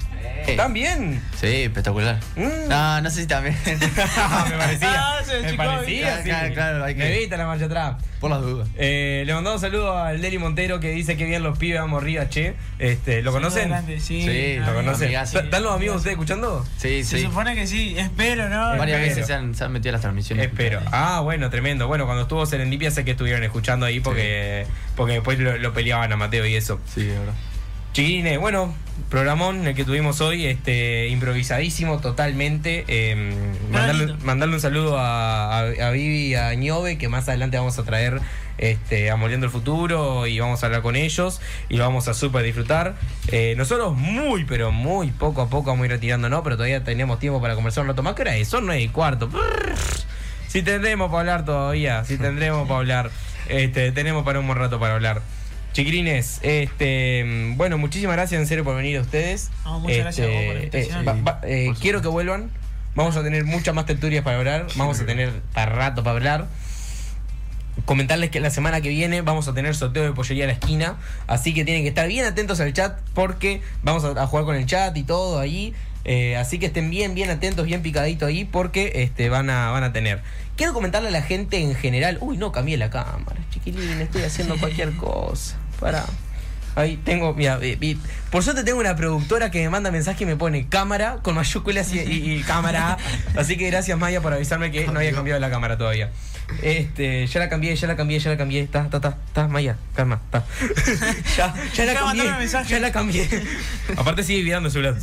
¿Están bien? Sí, espectacular. Mm. No, no sé si también. me parecía. Ah, se me parecía, sí. Claro, claro, hay que- Me evita la marcha atrás. Por las dudas. Eh, le mandamos un saludo al Deli Montero que dice que bien los pibes vamos arriba, che. Este, ¿Lo conocen? Grande, sí, Sí, ¿Lo conocen? amigazo. ¿Están los amigos ustedes escuchando? Sí, Se sí. supone que sí, espero, ¿no? Varias Espero. veces se han, se han metido a las transmisiones. Espero. Ah, bueno, tremendo. Bueno, cuando estuvo Serendipia sé que estuvieron escuchando ahí porque, porque después lo, lo peleaban a Mateo y eso. Sí, de verdad. Chiquilines, bueno, programón el que tuvimos hoy, este, improvisadísimo totalmente. eh, mandarle, un saludo a, a, a Vivi y a Ñove, que más adelante vamos a traer este, a Moliendo el Futuro y vamos a hablar con ellos y lo vamos a súper disfrutar. Eh, nosotros muy, pero muy poco a poco vamos a ir retirando, ¿no? Pero todavía tenemos tiempo para conversar un rato más. ¿Qué hora es? Son nueve y cuarto. Si tendremos para hablar todavía, si tendremos para hablar. Este, tenemos para un buen rato para hablar. Chiquilines, este, bueno, muchísimas gracias en serio por venir a ustedes. Muchas gracias a vos por la Este, invitación. eh, va- va- eh, quiero que vuelvan. Vamos a tener muchas más tertulias para hablar. Vamos a tener para rato para hablar. Comentarles que la semana que viene vamos a tener sorteo de pollería a la esquina. Así que tienen que estar bien atentos al chat porque vamos a, a jugar con el chat y todo ahí. Eh, así que estén bien, bien atentos, bien picaditos ahí porque este, van, a, van a tener. Quiero comentarle a la gente en general. Uy, no, cambié la cámara, chiquilín, estoy haciendo cualquier cosa. Para. Ahí tengo, mira, por suerte tengo una productora que me manda mensaje y me pone cámara con mayúsculas y, cámara. Así que gracias Maya por avisarme que no había cambiado la cámara todavía. Este, ya la cambié, ya la cambié, ya la cambié. Está, está, está, está, Maya, calma, está. ya, ya la cambié, ya la cambié. Aparte sigue vibrando el celular.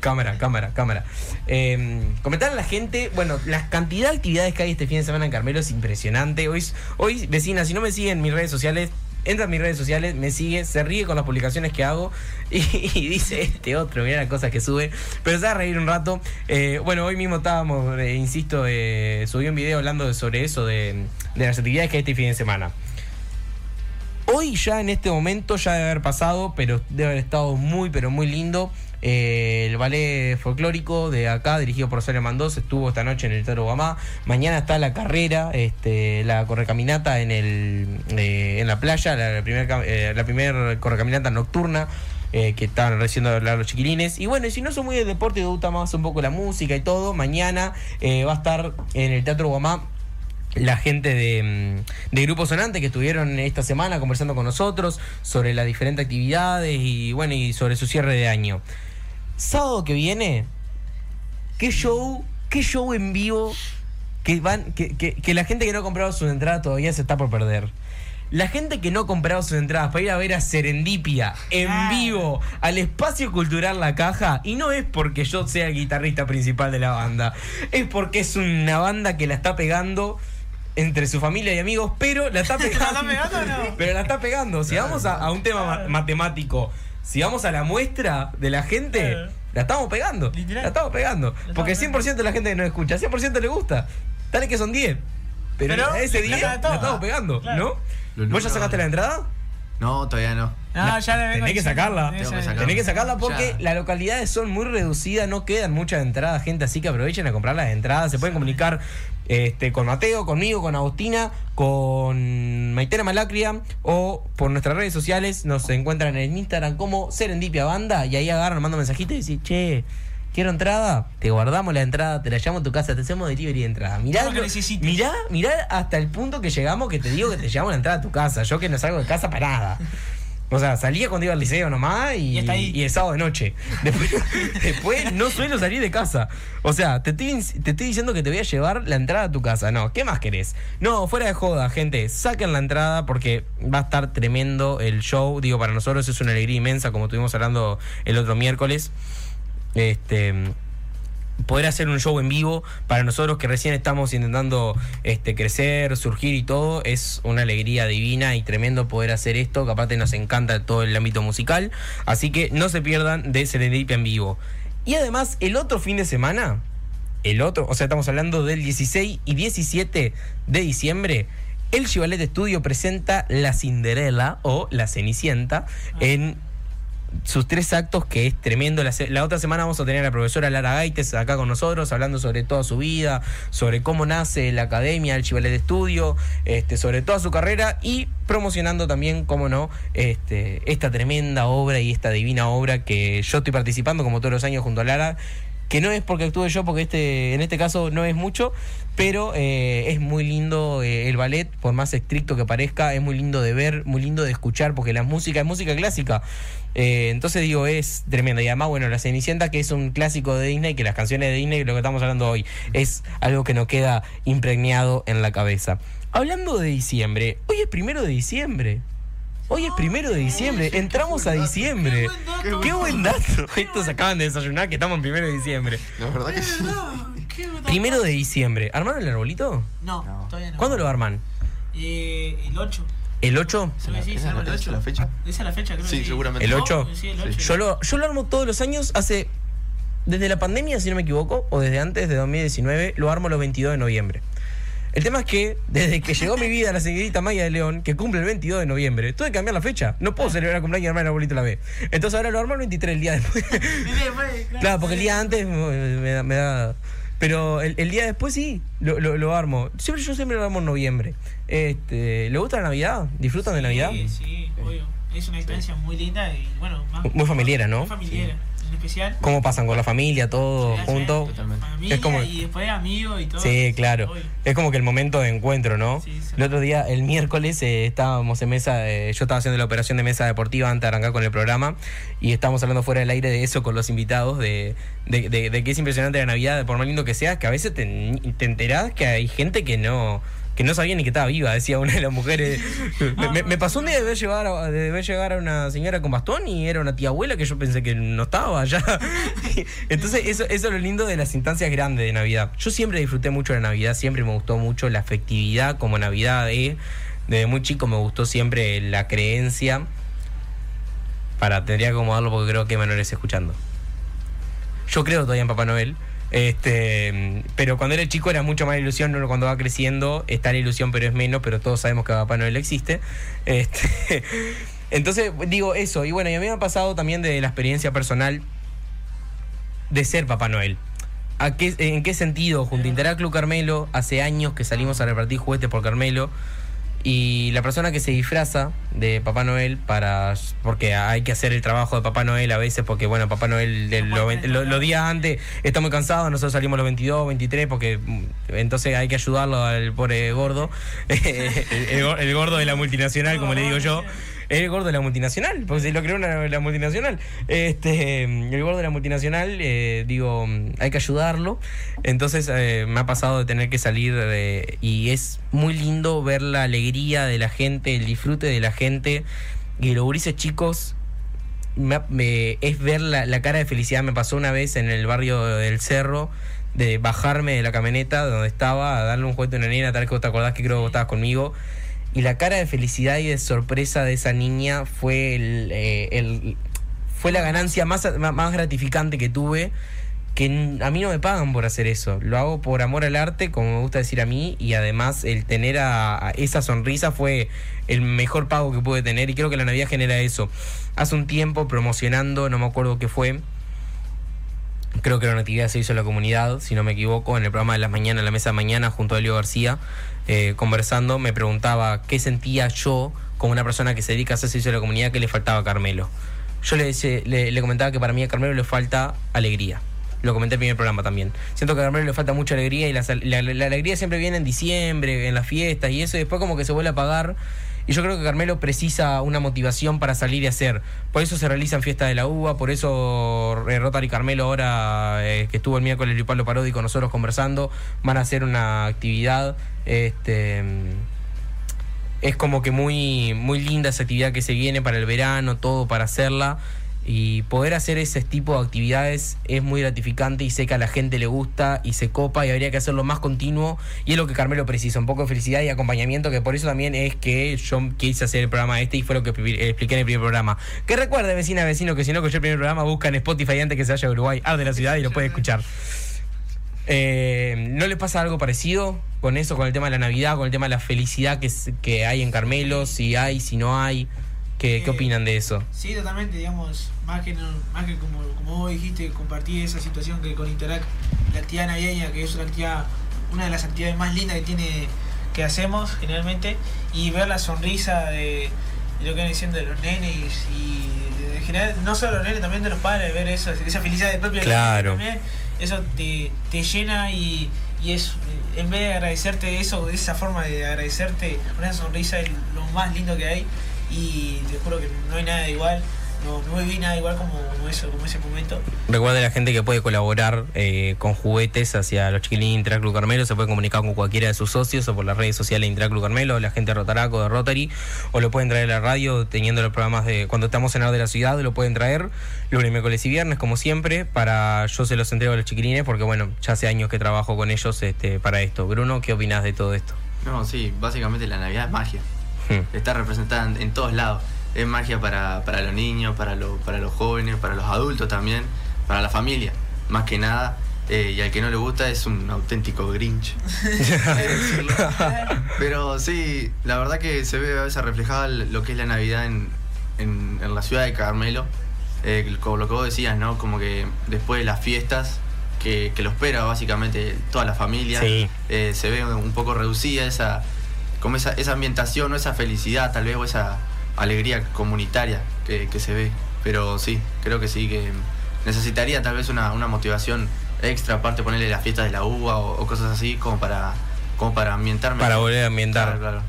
Cámara, cámara, cámara. Eh, comentar a la gente, bueno, la cantidad de actividades que hay este fin de semana en Carmelo es impresionante. Hoy, hoy vecinas, si no me siguen en mis redes sociales, entra a mis redes sociales, me sigue, se ríe con las publicaciones que hago y, dice este otro, mira las cosas que sube, pero se va a reír un rato. Eh, bueno, hoy mismo estábamos, eh, insisto, eh, subí un video hablando sobre eso, de, de las actividades que hay este fin de semana. Hoy ya en este momento ya debe haber pasado, pero debe haber estado muy, pero muy lindo. Eh, el ballet folclórico de acá, dirigido por Rosario Mandós, estuvo esta noche en el Teatro Guamá. Mañana está la carrera, este, la correcaminata en, el, eh, en la playa, la primera eh, la primer correcaminata nocturna. eh, que estaban recién hablar los chiquilines. Y bueno, y si no son muy de deporte te gusta más un poco la música y todo, mañana eh, va a estar en el Teatro Guamá la gente de, mm, de Grupo Sonante que estuvieron esta semana conversando con nosotros sobre las diferentes actividades y bueno, y sobre su cierre de año. Sábado que viene, qué show, qué show en vivo que van, que, que- que la gente que no ha comprado su entrada todavía se está por perder. La gente que no ha comprado sus entradas para ir a ver a Serendipia en vivo al espacio cultural La Caja, y no es porque yo sea el guitarrista principal de la banda, es porque es una banda que la está pegando entre su familia y amigos, pero la está ¿La pegando. está pegando o no? Pero la está pegando. Si vamos a, a un tema ma- matemático, si vamos a la muestra de la gente, Claro. la estamos pegando. Literal. La estamos pegando. Porque pegando. 100% de la gente que nos escucha, 100% le gusta. Dale que son 10. Pero, Pero a ese la 10 caga la estamos pegando, Claro. ¿no? ¿Vos ya sacaste la entrada? No, todavía no. No, ya le vengo Tenés que sacarla. Tenés Tengo que que sacarla. Tenés que sacarla porque Ya. las localidades son muy reducidas, no quedan muchas entradas, gente, así que aprovechen a comprar las entradas, se pueden comunicar este, con Mateo, conmigo, con Agustina, con Maitena Malacria o por nuestras redes sociales nos encuentran en Instagram como Serendipia Banda y ahí agarran, mando mensajitos y dicen, che, quiero entrada, te guardamos la entrada, te la llamo a tu casa, te hacemos delivery de entrada. Mirá, lo mirá, mirá hasta el punto que llegamos que te digo que te llevamos la entrada a tu casa, yo que no salgo de casa para nada. O sea, salía cuando iba al liceo nomás y, Y y el sábado de noche. Después, después no suelo salir de casa. O sea, te estoy, te estoy diciendo que te voy a llevar la entrada a tu casa. No, ¿qué más querés? No, fuera de joda, gente. Saquen la entrada porque va a estar tremendo el show. Digo, para nosotros es una alegría inmensa, como estuvimos hablando el otro miércoles. Este poder hacer un show en vivo para nosotros que recién estamos intentando este, crecer, surgir y todo, es una alegría divina y tremendo poder hacer esto, que aparte nos encanta todo el ámbito musical, así que no se pierdan de Serendipia en vivo. Y además, el otro fin de semana, el otro, o sea, estamos hablando del 16 y 17 de diciembre, el Chivalet Studio presenta La Cinderella o La Cenicienta en sus tres actos, que es tremendo. La, otra semana vamos a tener a la profesora Lara Gaites acá con nosotros, hablando sobre toda su vida, sobre cómo nace la academia, el Chivalet de Estudio, este, sobre toda su carrera y promocionando también, cómo no, este, esta tremenda obra y esta divina obra que yo estoy participando como todos los años junto a Lara. Que no es porque actúe yo, porque este, en este caso no es mucho, pero eh, es muy lindo eh, el ballet, por más estricto que parezca, es muy lindo de ver, muy lindo de escuchar, porque la música es música clásica. Eh, entonces digo, es tremendo. Y además, bueno, La Cenicienta, que es un clásico de Disney, que las canciones de Disney, lo que estamos hablando hoy, es algo que nos queda impregnado en la cabeza. Hablando de diciembre, hoy es primero de diciembre. Hoy es primero de diciembre, entramos a diciembre. Qué buen dato. Estos acaban de desayunar que estamos en primero de diciembre. La verdad que sí. Primero de diciembre. ¿Armaron el arbolito? No, todavía no. ¿Cuándo lo arman? Eh, el 8. ¿El 8? Creo que sí, ¿Esa es la- 8. la fecha? Esa es la fecha, creo Sí, que seguramente. ¿El No, 8? sí, el 8. Yo lo, yo lo armo todos los años hace. Desde la pandemia, si no me equivoco, o desde antes de 2019, lo armo los 22 de noviembre. El tema es que, desde que llegó mi vida la señorita Maya de León, que cumple el 22 de noviembre, tuve que cambiar la fecha. No puedo celebrar el cumpleaños y armar el arbolito a la vez. Entonces ahora lo armo el 23, el día después. Claro, porque el día antes me da. me da- pero el, el día después sí, lo, lo, lo armo. Siempre yo siempre lo armo en noviembre. Este, ¿Le gusta la Navidad? ¿Disfrutan de Navidad? Sí, sí, obvio. Es una experiencia muy linda y bueno, más. Muy familiar, ¿no? Muy familiar, en especial. ¿Cómo pasan con la familia, todo Sí, junto? Totalmente. Familia Es como- y después amigos y todo. Sí, claro. Obvio. Es como que el momento de encuentro, ¿no? Sí, sí. El otro día, el miércoles, eh, estábamos en mesa, eh, yo estaba haciendo la operación de mesa deportiva antes de arrancar con el programa y estábamos hablando fuera del aire de eso con los invitados, de, de, de- de que es impresionante la Navidad, por más lindo que sea, que a veces te, te enterás que hay gente que no que no sabía ni que estaba viva, decía una de las mujeres. Me, me- me pasó un día de ver, llevar a, de ver llegar a una señora con bastón y era una tía abuela que yo pensé que no estaba ya. Entonces, eso, eso es lo lindo de las instancias grandes de Navidad. Yo siempre disfruté mucho la Navidad, siempre me gustó mucho la festividad como Navidad. eh. Desde muy chico me gustó siempre la creencia. Para, tendría que acomodarlo porque creo que hay menores escuchando. Yo creo todavía en Papá Noel. Este, pero cuando era chico era mucho más ilusión, no cuando va creciendo está la ilusión, pero es menos, pero todos sabemos que Papá Noel existe. Este, entonces, digo eso, y bueno, y a mí me ha pasado también de la experiencia personal de ser Papá Noel. ¿A qué, ¿En qué sentido? Junto a Interact Club Carmelo, hace años que salimos a repartir juguetes por Carmelo. Y la persona que se disfraza de Papá Noel para. porque hay que hacer el trabajo de Papá Noel a veces, porque bueno, Papá Noel de lo- lo- los días antes está muy cansado, nosotros salimos los 22, 23, porque mm, entonces hay que ayudarlo al pobre gordo, el, el gor- el gordo de la multinacional, como le digo yo. El gordo de la multinacional, porque se lo creó una- la multinacional. Este, el gordo de la multinacional, eh, digo, hay que ayudarlo. Entonces eh, me ha pasado de tener que salir de- y es muy lindo ver la alegría de la gente, el disfrute de la gente. Y los gurises chicos, me me- es ver la, la cara de felicidad. Me pasó una vez en el barrio del Cerro de bajarme de la camioneta donde estaba a darle un juguete a una nena, tal que vos te acordás que creo que vos estabas conmigo. Y la cara de felicidad y de sorpresa de esa niña fue el, eh, fue la ganancia más, más gratificante que tuve. Que a mí no me pagan por hacer eso. Lo hago por amor al arte, como me gusta decir a mí. Y además, el tener a, a esa sonrisa fue el mejor pago que pude tener. Y creo que la Navidad genera eso. Hace un tiempo promocionando, no me acuerdo qué fue. Creo que era una actividad que se hizo en la comunidad, si no me equivoco, en el programa de las mañanas, en la mesa de mañana, junto a Elio García, eh, conversando, me preguntaba qué sentía yo como una persona que se dedica a hacer servicio a la comunidad que le faltaba a Carmelo. Yo le, le, le comentaba que para mí a Carmelo le falta alegría. Lo comenté en el primer programa también. Siento que a Carmelo le falta mucha alegría y la, la- la alegría siempre viene en diciembre, en las fiestas y eso, y después como que se vuelve a apagar. Y yo creo que Carmelo precisa una motivación para salir y hacer. Por eso se realizan fiestas de la uva, por eso eh, Rotary Carmelo ahora, eh, que estuvo el miércoles Luis Pablo Parodi con nosotros conversando, van a hacer una actividad. Este, es como que muy, muy linda esa actividad que se viene para el verano, todo para hacerla. Y poder hacer ese tipo de actividades es muy gratificante y sé que a la gente le gusta y se copa y habría que hacerlo más continuo. Y es lo que Carmelo precisa, un poco de felicidad y acompañamiento, que por eso también es que yo quise hacer el programa este y fue lo que eh, expliqué en el primer programa. Que recuerde, vecina, vecino, que si no escuchó el primer programa, busca en Spotify antes que se vaya a Uruguay, Ar de la ciudad y lo puede escuchar. Eh, ¿No les pasa algo parecido con eso, con el tema de la Navidad, con el tema de la felicidad que, que hay en Carmelo? Si hay, si no hay. ¿Qué, qué Eh, opinan de eso? Sí, totalmente, digamos, más que, no- más que como, como vos dijiste, compartir esa situación que con Interac, la actividad navideña, que es una actividad, una de las actividades más lindas que tiene, que hacemos generalmente, y ver la sonrisa de, de lo que vienen diciendo de los nenes y en general, no solo los nenes, también de los padres, ver eso, esa felicidad de propio Claro. también, eso te, te llena y, y es, en vez de agradecerte eso, de esa forma de agradecerte, una sonrisa es lo más lindo que hay y te juro que no hay nada igual, no, no viví nada igual como, como eso, como ese momento. Recuerda la gente que puede colaborar eh, con juguetes hacia los chiquilines de Intraclub Carmelo, se puede comunicar con cualquiera de sus socios o por las redes sociales de Intraclub Carmelo, la gente de Rotaraco, de Rotary, o lo pueden traer a la radio teniendo los programas de cuando estamos en Ar de la Ciudad, lo pueden traer lunes, miércoles y viernes, como siempre, para yo se los entrego a los chiquilines, porque bueno, ya hace años que trabajo con ellos este, para esto. Bruno, ¿qué opinas de todo esto? No, sí, básicamente la Navidad es magia. Está representada en, en todos lados. Es magia para, para los niños, para, lo- para los jóvenes, para los adultos también, para la familia, más que nada. Eh, y al que no le gusta es un auténtico Grinch. decirlo. Pero sí, la verdad que se ve a veces reflejada lo que es la Navidad en, en- en la ciudad de Carmelo. Eh, como lo que vos decías, ¿no? Como que después de las fiestas, que, que lo espera básicamente toda la familia, Sí. eh, se ve un poco reducida esa, como esa, esa ambientación o esa felicidad tal vez o esa alegría comunitaria que, que se ve. Pero sí, creo que sí, que necesitaría tal vez una, una motivación extra, aparte ponerle las fiestas de la uva o, o cosas así, como para, como para ambientarme. Para volver a ambientar. Claro, claro.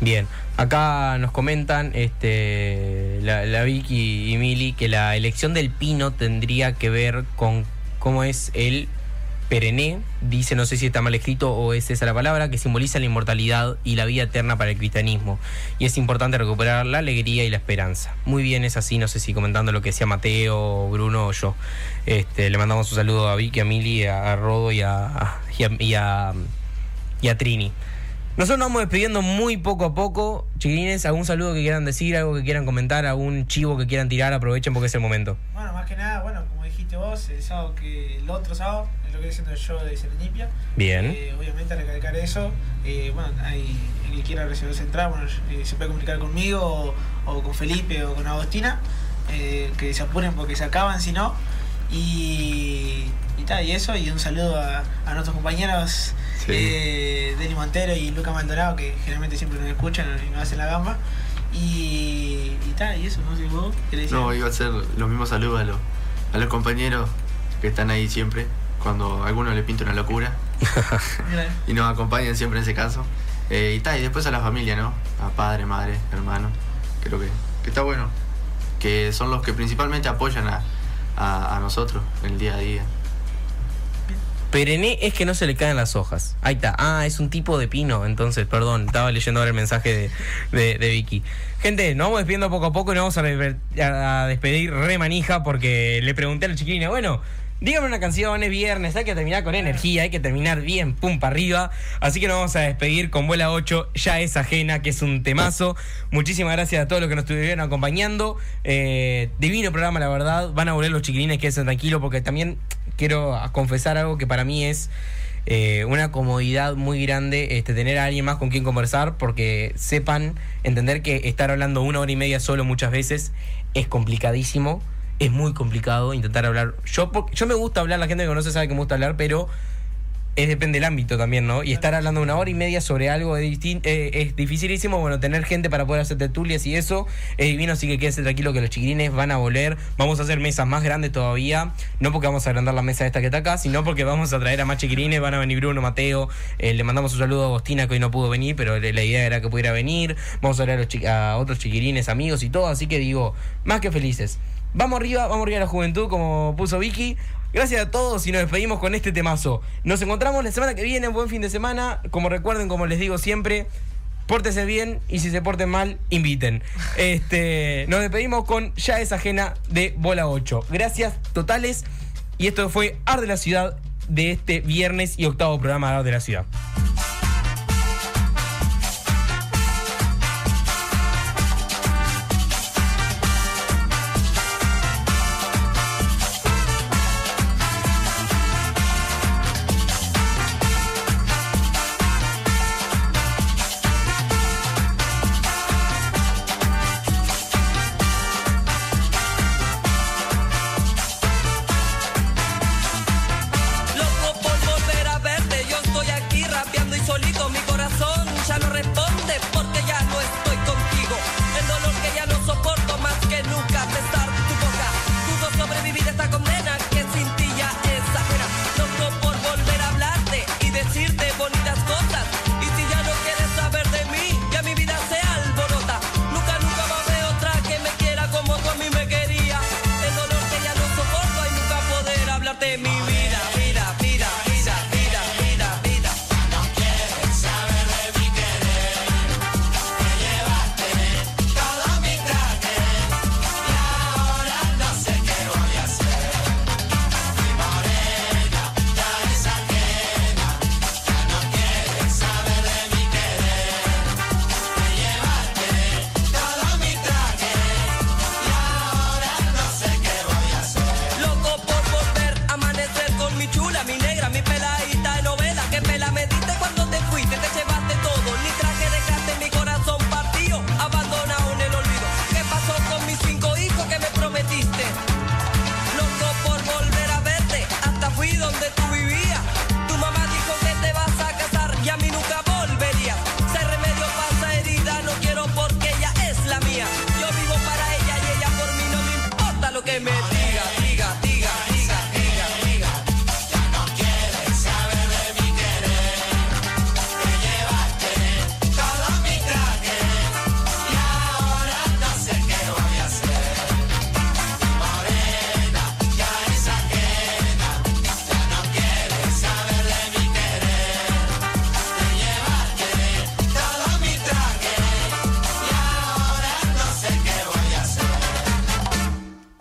Bien, acá nos comentan este, la, la Vicky y Mili que la elección del pino tendría que ver con cómo es el perené, dice, no sé si está mal escrito o es esa la palabra, que simboliza la inmortalidad y la vida eterna para el cristianismo. Y es importante recuperar la alegría y la esperanza. Muy bien, es así, no sé si comentando lo que decía Mateo, Bruno o yo. Este, le mandamos un saludo a Vicky, a Mili, a, Rodo y a- y a Trini. Nosotros nos vamos despidiendo muy poco a poco. Chiquilines, ¿algún saludo que quieran decir, algo que quieran comentar, algún chivo que quieran tirar? Aprovechen porque es el momento. Bueno, más que nada, bueno, como dijiste vos, el sábado que el otro sábado es lo que estoy haciendo el show de Serendipia. Bien. Eh, obviamente recalcar eso. Eh, bueno, hay el que quiera recibir entrada, bueno, eh, se puede comunicar conmigo o, o con Felipe o con Agostina. eh, que se apuren porque se acaban si no. Y, y tal, y eso, y un saludo a, a nuestros compañeros Sí. eh, Deli Montero y Luca Maldonado, que generalmente siempre nos escuchan y nos hacen la gamba. Y, y tal, y eso, no sé vos, ¿qué le? No, iba a ser los mismos saludos a los, a los compañeros que están ahí siempre, cuando a alguno le pinta una locura y nos acompañan siempre en ese caso. Eh, y después a la familia, ¿no? A padre, madre, hermano. Creo que, que está bueno. Que son los que principalmente apoyan a, a, a nosotros en el día a día. Perené es que no se le caen las hojas. Ahí está. Ah, es un tipo de pino. Entonces, perdón, estaba leyendo ahora el mensaje de, Vicky. Gente, nos vamos despidiendo poco a poco y nos vamos a despedir re manija porque le pregunté a la chiquilina, bueno, dígame una canción, es viernes, hay que terminar con energía, hay que terminar bien, pum para arriba. Así que nos vamos a despedir con Vuela 8, ya es ajena, que es un temazo. Muchísimas gracias a todos los que nos estuvieron acompañando. Eh, divino programa, la verdad. Van a volver los chiquilines, quédense tranquilos porque también quiero confesar algo que para mí es eh, una comodidad muy grande este, tener a alguien más con quien conversar porque sepan entender que estar hablando una hora y media solo muchas veces es complicadísimo es muy complicado intentar hablar. Yo, yo me gusta hablar, la gente que conoce sabe que me gusta hablar, pero es depende del ámbito también, ¿no? Y estar hablando una hora y media sobre algo es, eh, es dificilísimo. Bueno, tener gente para poder hacer tertulias y eso es divino, así que quédese tranquilo que los chiquilines van a volver. Vamos a hacer mesas más grandes todavía, no porque vamos a agrandar la mesa esta que está acá, sino porque vamos a traer a más chiquilines. Van a venir Bruno, Mateo. eh, le mandamos un saludo a Agostina que hoy no pudo venir, pero la idea era que pudiera venir. Vamos a traer a, los chi- a otros chiquilines, amigos y todo, así que digo, más que felices. Vamos arriba, vamos arriba a la juventud, como puso Vicky. Gracias a todos y nos despedimos con este temazo. Nos encontramos la semana que viene, buen fin de semana. Como recuerden, como les digo siempre, pórtese bien y si se porten mal, inviten. Este, nos despedimos con Ya es ajena de Bola 8. Gracias totales. Y esto fue Ar de la Ciudad de este viernes y octavo programa de Ar de la Ciudad.